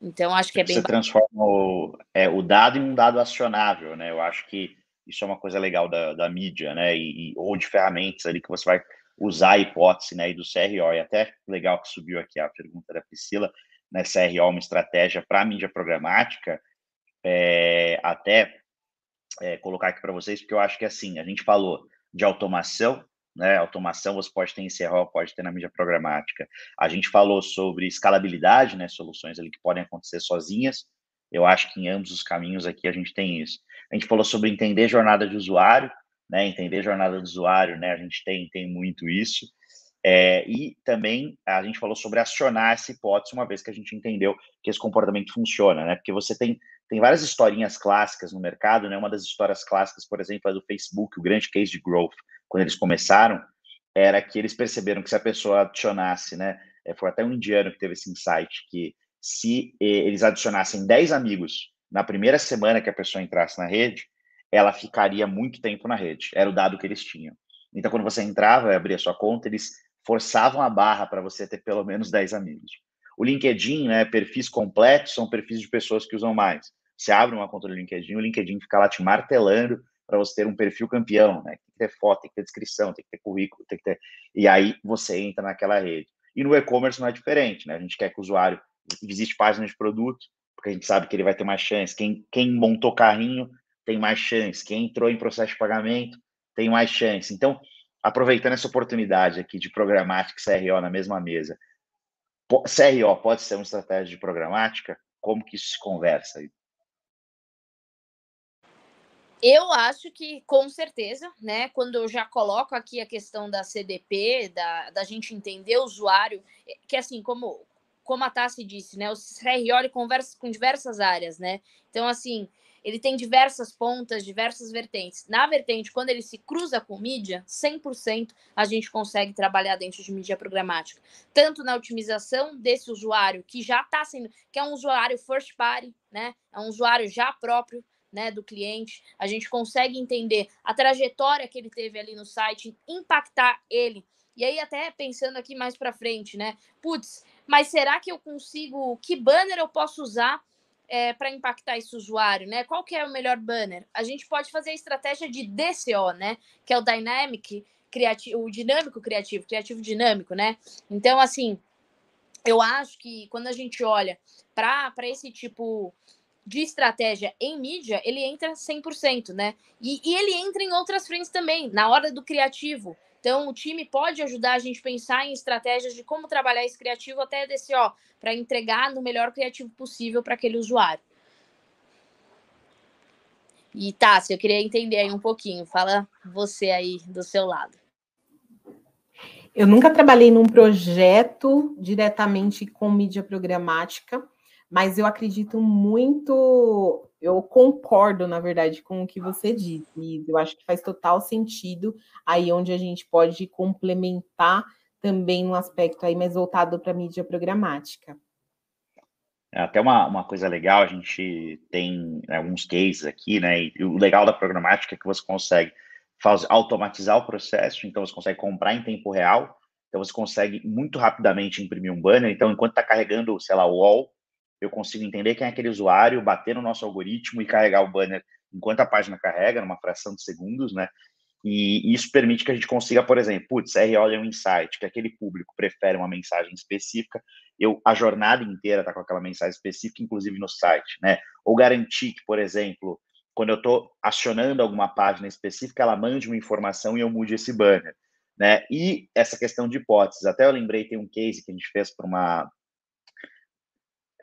Então, acho que é bem. Você transforma o, é, o dado em um dado acionável, né? Eu acho que isso é uma coisa legal da, da mídia, né? E, e, ou de ferramentas ali que você vai usar a hipótese, né? E do CRO. E até legal que subiu aqui a pergunta da Priscila, né? CRO, uma estratégia para mídia programática. É, até é, colocar aqui para vocês, porque eu acho que assim, a gente falou de automação, né? Automação você pode ter em CRO, pode ter na mídia programática. A gente falou sobre escalabilidade, né? Soluções ali que podem acontecer sozinhas. Eu acho que em ambos os caminhos aqui a gente tem isso. A gente falou sobre entender jornada de usuário, né? Entender jornada do usuário, né? A gente tem, tem muito isso. É, e também a gente falou sobre acionar essa hipótese uma vez que a gente entendeu que esse comportamento funciona, né? Porque você tem, tem várias historinhas clássicas no mercado, né? Uma das histórias clássicas, por exemplo, é do Facebook, o grande case de growth quando eles começaram, era que eles perceberam que se a pessoa adicionasse, né? É, foi até um indiano que teve esse insight, que se eles adicionassem 10 amigos na primeira semana que a pessoa entrasse na rede, ela ficaria muito tempo na rede. Era o dado que eles tinham. Então, quando você entrava e abria sua conta, eles forçavam a barra para você ter pelo menos 10 amigos. O LinkedIn, né, perfis completos, são perfis de pessoas que usam mais. Você abre uma conta do LinkedIn, o LinkedIn fica lá te martelando para você ter um perfil campeão, né? Tem que ter foto, tem que ter descrição, tem que ter currículo, tem que ter. E aí você entra naquela rede. E no e-commerce não é diferente, né? A gente quer que o usuário visite páginas de produto, porque a gente sabe que ele vai ter mais chance. Quem, quem montou carrinho tem mais chance. Quem entrou em processo de pagamento tem mais chance. Então, aproveitando essa oportunidade aqui de programática e CRO na mesma mesa, CRO pode ser uma estratégia de programática? Como que isso se conversa? Eu acho que, com certeza, né? Quando eu já coloco aqui a questão da CDP, da, da gente entender o usuário, é, que assim, como, como a Tassi disse, né? O CRO conversa com diversas áreas, né? Então, assim, ele tem diversas pontas, diversas vertentes. Na vertente, quando ele se cruza com mídia, 100% a gente consegue trabalhar dentro de mídia programática. Tanto na otimização desse usuário, que já está sendo, que é um usuário first party, né? É um usuário já próprio, né, do cliente, a gente consegue entender a trajetória que ele teve ali no site, impactar ele. E aí, até pensando aqui mais para frente, né? Putz, mas será que eu consigo. Que banner eu posso usar é, para impactar esse usuário, né? Qual que é o melhor banner? A gente pode fazer a estratégia de DCO, né? Que é o Dynamic Criativo, o dinâmico criativo, criativo dinâmico, né? Então, assim, eu acho que quando a gente olha para esse tipo de estratégia em mídia, ele entra 100%, né? E, e, ele entra em outras frentes também, na hora do criativo. Então, o time pode ajudar a gente a pensar em estratégias de como trabalhar esse criativo até desse, ó, para entregar no melhor criativo possível para aquele usuário. E se eu queria entender aí um pouquinho, fala você aí do seu lado. Eu nunca trabalhei num projeto diretamente com mídia programática, mas eu acredito muito, eu concordo, na verdade, com o que você disse. Eu acho que faz total sentido aí onde a gente pode complementar também um aspecto aí mais voltado para a mídia programática. É até uma, uma coisa legal, a gente tem né, alguns cases aqui, né? E o legal da programática é que você consegue fazer, automatizar o processo, então você consegue comprar em tempo real, então você consegue muito rapidamente imprimir um banner. Então, enquanto está carregando, sei lá, o wall, eu consigo entender quem é aquele usuário, bater no nosso algoritmo e carregar o banner enquanto a página carrega, numa fração de segundos, né? E isso permite que a gente consiga, por exemplo, putz, RO é um insight, que aquele público prefere uma mensagem específica, eu a jornada inteira tá com aquela mensagem específica, inclusive no site, né? Ou garantir que, por exemplo, quando eu estou acionando alguma página específica, ela mande uma informação e eu mude esse banner, né? E essa questão de hipóteses, até eu lembrei, tem um case que a gente fez para uma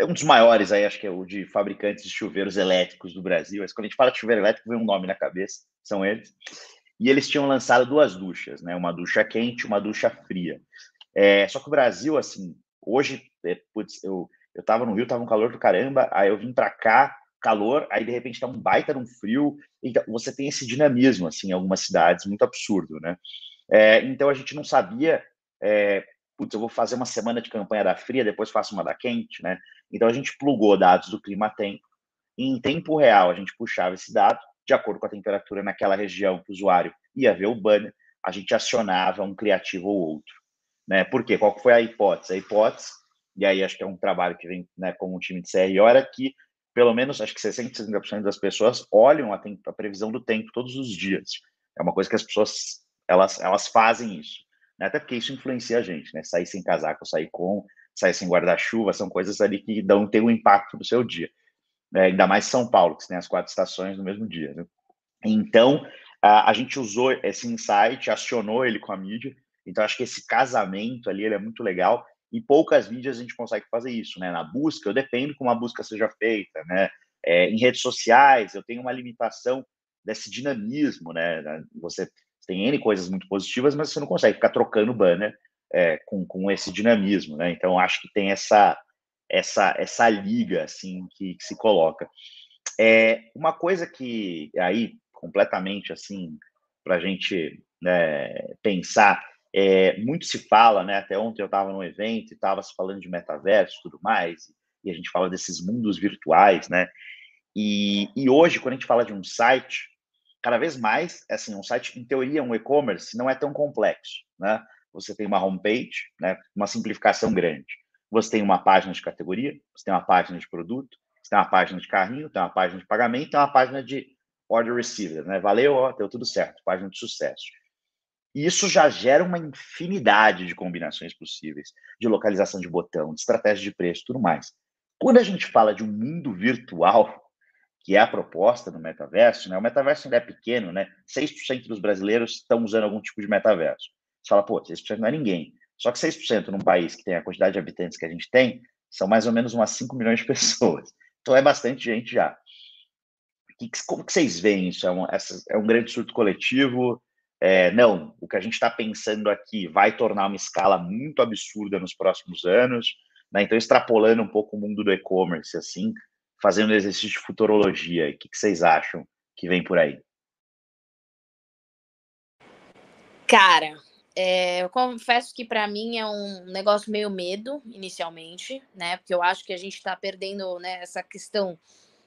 é um dos maiores aí, acho que é o de fabricantes de chuveiros elétricos do Brasil. Mas quando a gente fala de chuveiro elétrico, vem um nome na cabeça, são eles. E eles tinham lançado duas duchas, né? Uma ducha quente, uma ducha fria. É, só que o Brasil, assim, hoje, é, putz, eu, eu tava no Rio, tava um calor do caramba, aí eu vim para cá, calor, aí de repente tá um baita num frio, então você tem esse dinamismo, assim, em algumas cidades, muito absurdo, né? É, então a gente não sabia, é, putz, eu vou fazer uma semana de campanha da fria, depois faço uma da quente, né? Então a gente plugou dados do clima-tempo, e em tempo real a gente puxava esse dado, de acordo com a temperatura naquela região que o usuário ia ver o banner, a gente acionava um criativo ou outro. Né? Por quê? Qual foi a hipótese? A hipótese, e aí acho que é um trabalho que vem né, com o time de CRO, era que pelo menos acho que 60%, 70% das pessoas olham a, tempo, a, previsão do tempo todos os dias. É uma coisa que as pessoas elas, elas fazem isso. Né? Até porque isso influencia a gente, né? Sair sem casaco, sair com, sair sem guarda-chuva, são coisas ali que dão ter um impacto no seu dia. Né? Ainda mais São Paulo, que tem as quatro estações no mesmo dia. Né? Então, a, a gente usou esse insight, acionou ele com a mídia então, acho que esse casamento ali ele é muito legal e poucas mídias a gente consegue fazer isso, né? Na busca, eu dependo como a busca seja feita, né? É, em redes sociais, eu tenho uma limitação desse dinamismo, né? Você tem N coisas muito positivas, mas você não consegue ficar trocando banner é, com, com esse dinamismo, né? Então, acho que tem essa, essa, essa liga, assim, que, que se coloca. É, uma coisa que, aí, completamente, assim, para a gente né, pensar, é, muito se fala, né? Até ontem eu estava num evento e estava se falando de metaverso e tudo mais, e a gente fala desses mundos virtuais, né? E, e hoje, quando a gente fala de um site, cada vez mais, assim, um site, em teoria, um e-commerce, não é tão complexo, né? Você tem uma homepage, né? Uma simplificação grande. Você tem uma página de categoria, você tem uma página de produto, você tem uma página de carrinho, tem uma página de pagamento, tem uma página de order receiver, né? Valeu, ó, deu tudo certo, página de sucesso. E isso já gera uma infinidade de combinações possíveis, de localização de botão, de estratégia de preço, tudo mais. Quando a gente fala de um mundo virtual, que é a proposta do metaverso, né? O metaverso ainda é pequeno, né? 6% dos brasileiros estão usando algum tipo de metaverso. Você fala, pô, 6% não é ninguém. Só que 6% num país que tem a quantidade de habitantes que a gente tem, são mais ou menos umas 5 milhões de pessoas. Então é bastante gente já. Como que vocês veem isso? É um, é um grande surto coletivo? é, não, o que a gente está pensando aqui vai tornar uma escala muito absurda nos próximos anos, né? Então, extrapolando um pouco o mundo do e-commerce, assim, fazendo exercício de futurologia, o que, que vocês acham que vem por aí? Cara, é, eu confesso que para mim é um negócio meio medo, inicialmente, né? Porque eu acho que a gente está perdendo né, essa questão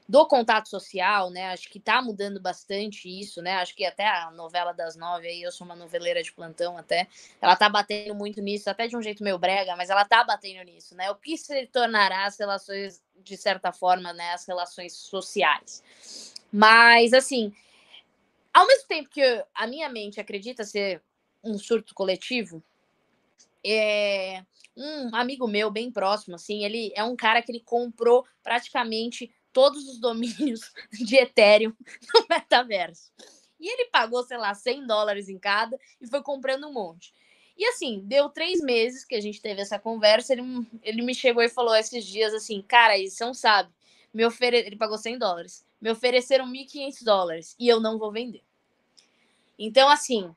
do contato social, né? Acho que tá mudando bastante isso, né? Acho que até a novela das nove aí, eu sou uma noveleira de plantão até, ela tá batendo muito nisso, até de um jeito meio brega, mas ela tá batendo nisso, né? O que se tornará as relações, de certa forma, né? As relações sociais. Mas, assim, ao mesmo tempo que a minha mente acredita ser um surto coletivo, é, um amigo meu bem próximo, assim, ele é um cara que ele comprou praticamente todos os domínios de Ethereum no metaverso. E ele pagou, sei lá, 100 dólares em cada e foi comprando um monte. E assim, deu três meses que a gente teve essa conversa. Ele, ele me chegou e falou esses dias assim: Cara, isso não sabe. Me ofere... Ele pagou 100 dólares. Me ofereceram 1.500 dólares e eu não vou vender. Então, assim,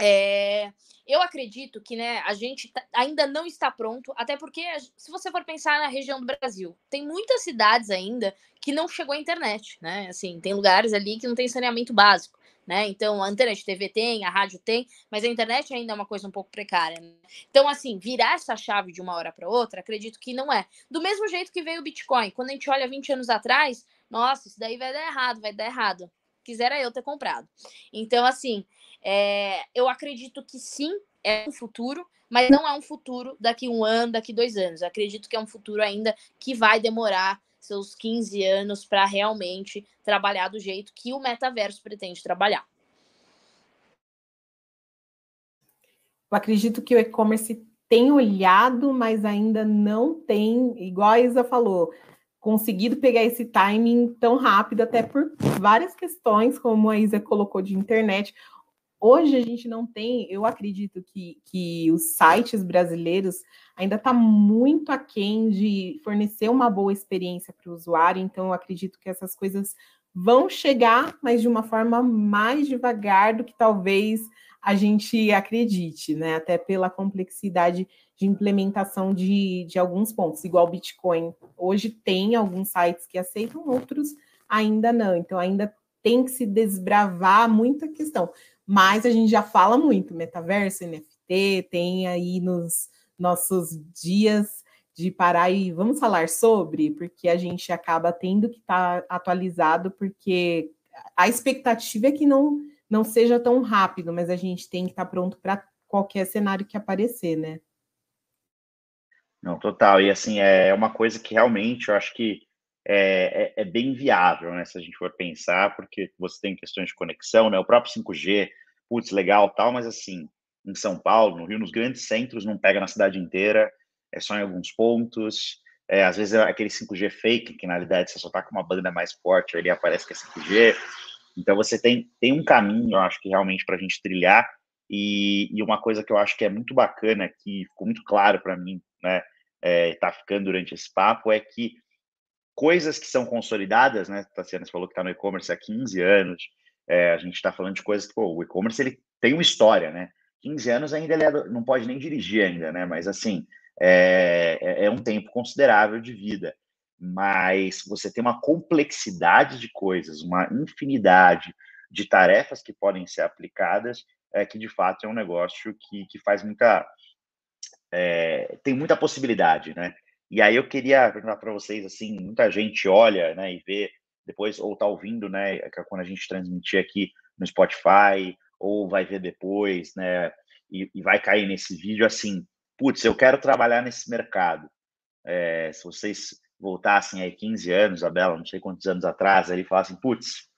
é, eu acredito que né, a gente tá, ainda não está pronto, até porque, se você for pensar na região do Brasil, tem muitas cidades ainda que não chegou à internet, né? Assim, tem lugares ali que não tem saneamento básico, né? Então, a internet TV tem, a rádio tem, mas a internet ainda é uma coisa um pouco precária. Né? Então, assim, virar essa chave de uma hora para outra, acredito que não é. Do mesmo jeito que veio o Bitcoin. Quando a gente olha 20 anos atrás, nossa, isso daí vai dar errado, vai dar errado. Quisera eu ter comprado. Então, assim, é, eu acredito que sim, é um futuro, mas não é um futuro daqui um ano, daqui dois anos. Eu acredito que é um futuro ainda que vai demorar seus 15 anos para realmente trabalhar do jeito que o metaverso pretende trabalhar. Eu acredito que o e-commerce tem olhado, mas ainda não tem, igual a Isa falou, conseguido pegar esse timing tão rápido, até por várias questões, como a Isa colocou de internet hoje a gente não tem, eu acredito que, que os sites brasileiros ainda está muito aquém de fornecer uma boa experiência para o usuário, então eu acredito que essas coisas vão chegar, mas de uma forma mais devagar do que talvez a gente acredite, né? Até pela complexidade de implementação de, de alguns pontos, igual o Bitcoin. Hoje tem alguns sites que aceitam, outros ainda não. Então, ainda tem que se desbravar muita questão. Mas a gente já fala muito, metaverso, NFT, tem aí nos nossos dias de parar e vamos falar sobre, porque a gente acaba tendo que estar tá atualizado, porque a expectativa é que não, não seja tão rápido, mas a gente tem que estar tá pronto para qualquer cenário que aparecer, né? Não, total. E assim, é uma coisa que realmente eu acho que é, é, é, bem viável, né? Se a gente for pensar, porque você tem questões de conexão, né? O próprio 5G, putz, legal tal, mas assim, em São Paulo, no Rio, nos grandes centros, não pega na cidade inteira, é só em alguns pontos. É, às vezes é aquele 5G fake, que na realidade você só tá com uma banda mais forte, ele aparece que é 5G. Então você tem, tem um caminho, eu acho que realmente para a gente trilhar. E, e, uma coisa que eu acho que é muito bacana, que ficou muito claro para mim, né, é, tá ficando durante esse papo, é que coisas que são consolidadas, né, Tassiana, falou que está no e-commerce há 15 anos, é, a gente está falando de coisas que, pô, o e-commerce ele tem uma história, né, 15 anos ainda ele é, não pode nem dirigir ainda, né, mas assim, é, é, é um tempo considerável de vida, mas você tem uma complexidade de coisas, uma infinidade de tarefas que podem ser aplicadas, é, que de fato é um negócio que, que faz muita. É, tem muita possibilidade, né? E aí eu queria perguntar para vocês, assim, muita gente olha, né, e vê depois, ou tá ouvindo, né, é quando a gente transmitir aqui no Spotify, ou vai ver depois, né, e, e vai cair nesse vídeo, assim, putz, eu quero trabalhar nesse mercado. É, se vocês voltassem aí 15 anos, Abela, não sei quantos anos atrás, ali falassem, putz,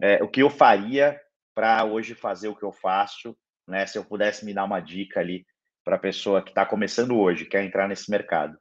é, o que eu faria para hoje fazer o que eu faço, né? Se eu pudesse me dar uma dica ali para a pessoa que está começando hoje, quer entrar nesse mercado.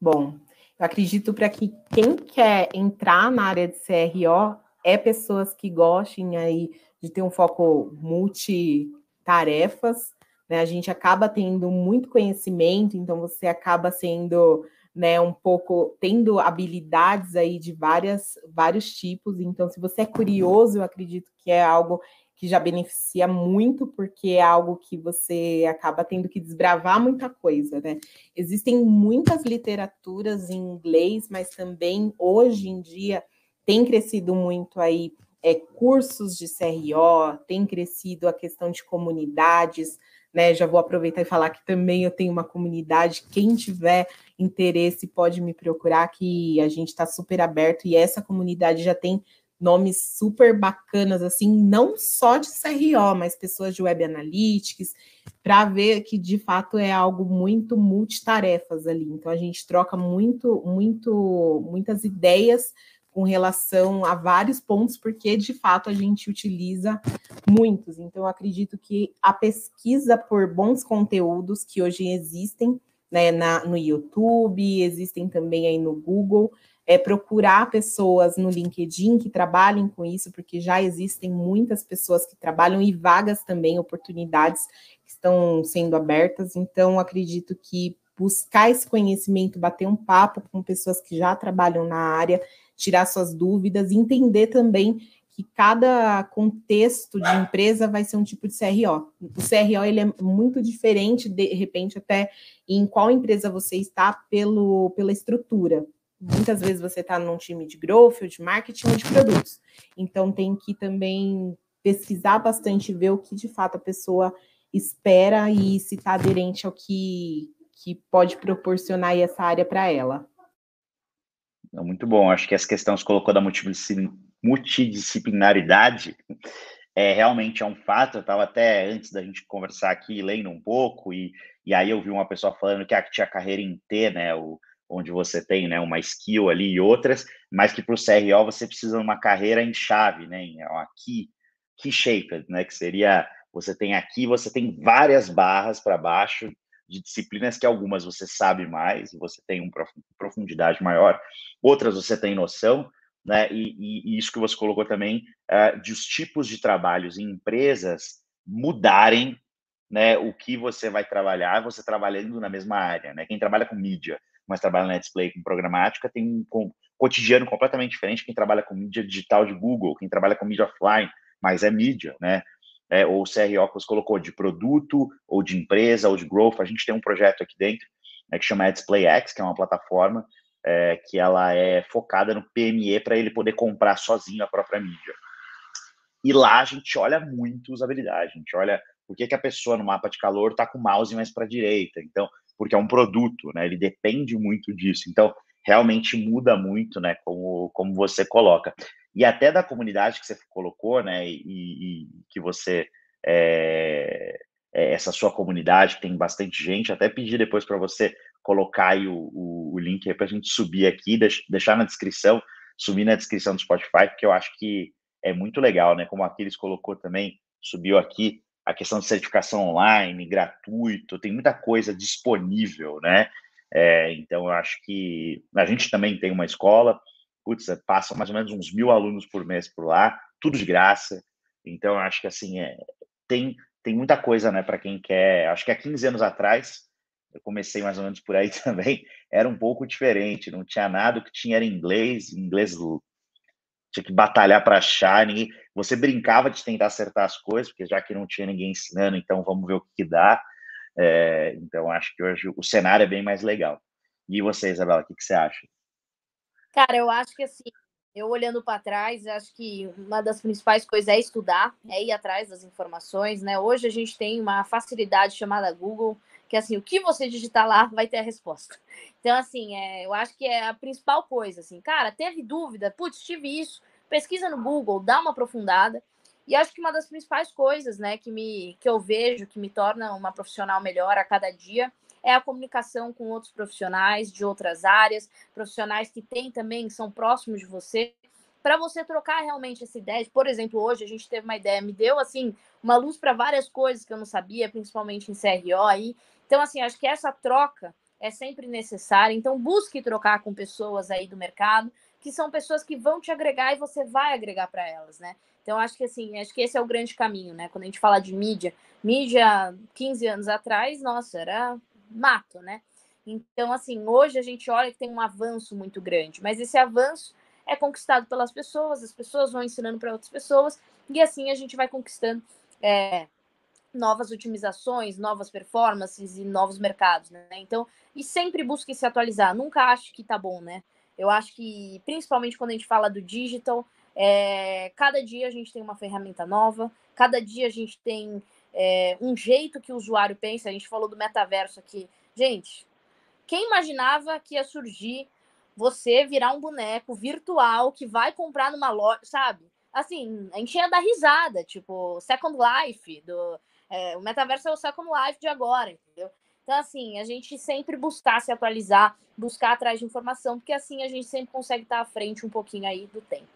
Bom, eu acredito para que quem quer entrar na área de CRO é pessoas que gostem aí de ter um foco multitarefas, né? A gente acaba tendo muito conhecimento, então você acaba sendo né, um pouco tendo habilidades aí de várias, vários tipos. Então, se você é curioso, eu acredito que é algo que já beneficia muito, porque é algo que você acaba tendo que desbravar muita coisa, né? Existem muitas literaturas em inglês, mas também hoje em dia tem crescido muito aí é, cursos de CRO, tem crescido a questão de comunidades, né? Já vou aproveitar e falar que também eu tenho uma comunidade. Quem tiver interesse pode me procurar, que a gente está super aberto e essa comunidade já tem nomes super bacanas, assim, não só de CRO, mas pessoas de web analytics, para ver que de fato é algo muito multitarefas ali. Então a gente troca muito, muito, muitas ideias com relação a vários pontos, porque de fato a gente utiliza muitos. Então, acredito que a pesquisa por bons conteúdos que hoje existem né, na, no YouTube, existem também aí no Google, é procurar pessoas no LinkedIn que trabalhem com isso, porque já existem muitas pessoas que trabalham e vagas também, oportunidades que estão sendo abertas. Então, acredito que buscar esse conhecimento, bater um papo com pessoas que já trabalham na área, tirar suas dúvidas, entender também que cada contexto de empresa vai ser um tipo de CRO. O CRO ele é muito diferente, de repente, até em qual empresa você está pelo, pela estrutura. Muitas vezes você está num time de growth, ou de marketing, ou de produtos. Então tem que também pesquisar bastante, ver o que de fato a pessoa espera e se está aderente ao que, que pode proporcionar essa área para ela. Muito bom. Acho que essa questão que você colocou da multidisciplinaridade é realmente é um fato. Eu estava até antes da gente conversar aqui lendo um pouco e, e aí eu vi uma pessoa falando que, ah, que tinha carreira em T, né? O, onde você tem né, uma skill ali e outras, mas que para o CRO você precisa de uma carreira em chave, né? Em uma key, key shaped, né? Que seria você tem aqui, você tem várias barras para baixo de disciplinas que algumas você sabe mais, você tem uma profundidade maior, outras você tem noção, né? E, e, isso que você colocou também, uh, de os tipos de trabalhos em empresas mudarem, né? O que você vai trabalhar, você trabalhando na mesma área, né? Quem trabalha com mídia, mas trabalha na display com programática, tem um, um cotidiano completamente diferente. Quem trabalha com mídia digital de Google, quem trabalha com mídia offline, mas é mídia, né? É, ou CRO que colocou de produto, ou de empresa, ou de growth. A gente tem um projeto aqui dentro né, que chama DisplayX, que é uma plataforma é, que ela é focada no PME para ele poder comprar sozinho a própria mídia. E lá a gente olha muito usabilidade, a gente olha por que, que a pessoa no mapa de calor está com o mouse mais para a direita. Então, porque é um produto, né? Ele depende muito disso. Então, realmente muda muito, né? Como, como você coloca. E até da comunidade que você colocou, né? E, e que você é, é, essa sua comunidade, que tem bastante gente, até pedir depois para você colocar aí o, o, o link para a gente subir aqui, deixar na descrição, subir na descrição do Spotify, porque eu acho que é muito legal, né? Como a Aquiles colocou também, subiu aqui a questão de certificação online, gratuito, tem muita coisa disponível, né? É, então, eu acho que a gente também tem uma escola, putz, passam mais ou menos uns mil alunos por mês por lá, tudo de graça. Então, eu acho que assim, é, tem, tem muita coisa, né, para quem quer. Acho que há 15 anos atrás, eu comecei mais ou menos por aí também, era um pouco diferente, não tinha nada, o que tinha era inglês, inglês tinha que batalhar para achar, ninguém, você brincava de tentar acertar as coisas, porque já que não tinha ninguém ensinando, então vamos ver o que, dá. É, então acho que hoje o cenário é bem mais legal. E você, Isabela, o que, que você acha? Cara, eu acho que assim, eu olhando para trás, acho que uma das principais coisas é estudar, é ir atrás das informações, né? Hoje a gente tem uma facilidade chamada Google, que assim, o que você digitar lá vai ter a resposta. Então, assim, é, eu acho que é a principal coisa, assim, cara, teve dúvida, putz, tive isso, pesquisa no Google, dá uma aprofundada. E acho que uma das principais coisas, né, que me que eu vejo que me torna uma profissional melhor a cada dia é a comunicação com outros profissionais de outras áreas, profissionais que têm também, são próximos de você, para você trocar realmente essa ideia. Por exemplo, hoje a gente teve uma ideia, me deu assim uma luz para várias coisas que eu não sabia, principalmente em CRO aí. Então, assim, acho que essa troca é sempre necessária. Então, busque trocar com pessoas aí do mercado, que são pessoas que vão te agregar e você vai agregar para elas, né? Então, acho que assim, acho que esse é o grande caminho, né? Quando a gente fala de mídia, mídia 15 anos atrás, nossa, era mato, né? Então, assim, hoje a gente olha que tem um avanço muito grande, mas esse avanço é conquistado pelas pessoas, as pessoas vão ensinando para outras pessoas, e assim a gente vai conquistando é, novas otimizações, novas performances e novos mercados, né? Então, e sempre busque se atualizar, nunca acho que tá bom, né? Eu acho que, principalmente quando a gente fala do digital, é, cada dia a gente tem uma ferramenta nova, cada dia a gente tem é, um jeito que o usuário pensa. A gente falou do metaverso aqui. Gente, quem imaginava que ia surgir você virar um boneco virtual que vai comprar numa loja, sabe? Assim, a gente ia dar risada, tipo, Second Life, do, é, o metaverso é o Second Life de agora, entendeu? Então, assim, a gente sempre buscar se atualizar, buscar atrás de informação, porque assim a gente sempre consegue estar à frente um pouquinho aí do tempo.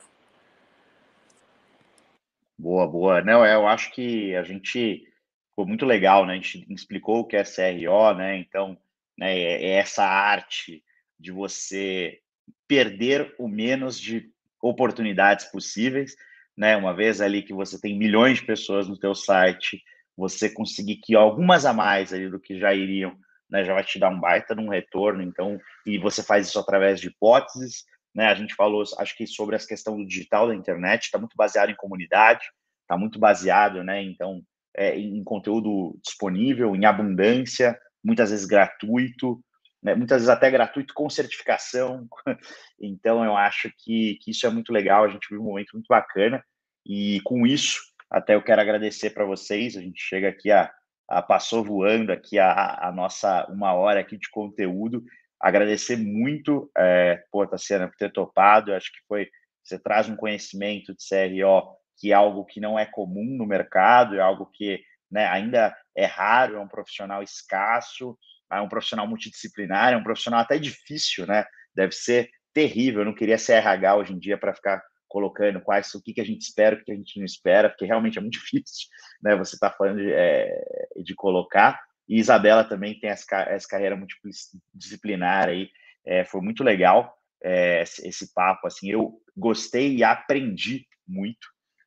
Boa, boa. Não, é, eu acho que a gente ficou muito legal, né? A gente explicou o que é CRO, né? Então, né, é, é essa arte de você perder o menos de oportunidades possíveis, né? Uma vez ali que você tem milhões de pessoas no teu site, você conseguir que algumas a mais ali do que já iriam, né, já vai te dar um baita num retorno, então, e você faz isso através de hipóteses, né? A gente falou, acho que sobre essa questão do digital da internet, está muito baseado em comunidade, está muito baseado, né? Então, é, em conteúdo disponível, em abundância, muitas vezes gratuito, né? muitas vezes até gratuito com certificação. Então, eu acho que, que isso é muito legal. A gente vive um momento muito bacana e com isso, até eu quero agradecer para vocês. A gente chega aqui a, a passou voando aqui a, a nossa uma hora aqui de conteúdo agradecer muito, é, pô, Tassiana, por ter topado. Eu acho que foi. Você traz um conhecimento de CRO que é algo que não é comum no mercado, é algo que né, ainda é raro, é um profissional escasso, é um profissional multidisciplinar, é um profissional até difícil, né? Deve ser terrível. Eu não queria ser RH hoje em dia para ficar colocando quais o que, que a gente espera, o que a gente não espera, porque realmente é muito difícil, né? Você está falando de, é, de colocar. E Isabela também tem essa, essa carreira multidisciplinar aí, é, foi muito legal. é, esse papo. Assim, eu gostei e aprendi muito.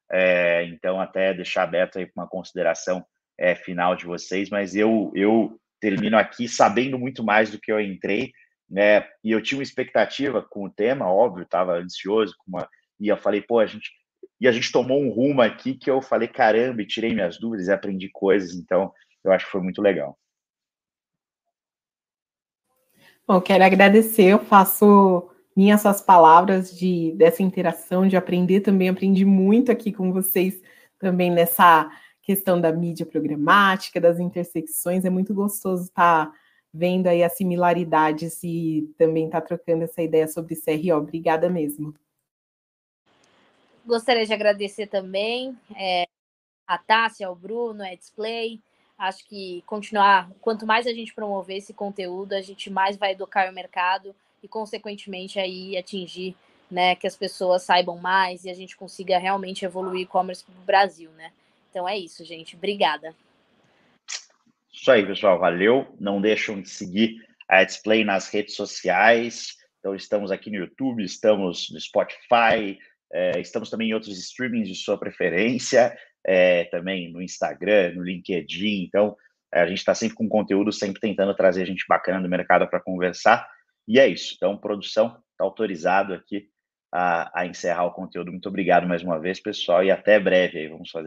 É, então, até deixar aberto aí para uma consideração é, final de vocês, mas eu, eu termino aqui sabendo muito mais do que eu entrei, né? E eu tinha uma expectativa com o tema, óbvio, estava ansioso, com uma, e eu falei, pô, a gente e a gente tomou um rumo aqui que eu falei, caramba, e tirei minhas dúvidas e aprendi coisas, então eu acho que foi muito legal. Bom, quero agradecer, eu faço minhas suas palavras de dessa interação, de aprender também, aprendi muito aqui com vocês também nessa questão da mídia programática, das intersecções, é muito gostoso estar vendo aí as similaridades e também estar trocando essa ideia sobre CRO. Obrigada mesmo. Gostaria de agradecer também é, a Tássia, ao Bruno, a Display. Acho que continuar, quanto mais a gente promover esse conteúdo, a gente mais vai educar o mercado e, consequentemente, aí atingir né, que as pessoas saibam mais e a gente consiga realmente evoluir e-commerce para o Brasil, né? Então é isso, gente. Obrigada. Isso aí, pessoal. Valeu. Não deixam de seguir a Display nas redes sociais. Então, estamos aqui no YouTube, estamos no Spotify, é, estamos também em outros streamings de sua preferência, é, também no Instagram, no LinkedIn. Então, é, a gente está sempre com conteúdo, sempre tentando trazer gente bacana do mercado para conversar. E é isso. Então, produção, está autorizado aqui a, a encerrar o conteúdo. Muito obrigado mais uma vez, pessoal, e até breve aí. Vamos fazer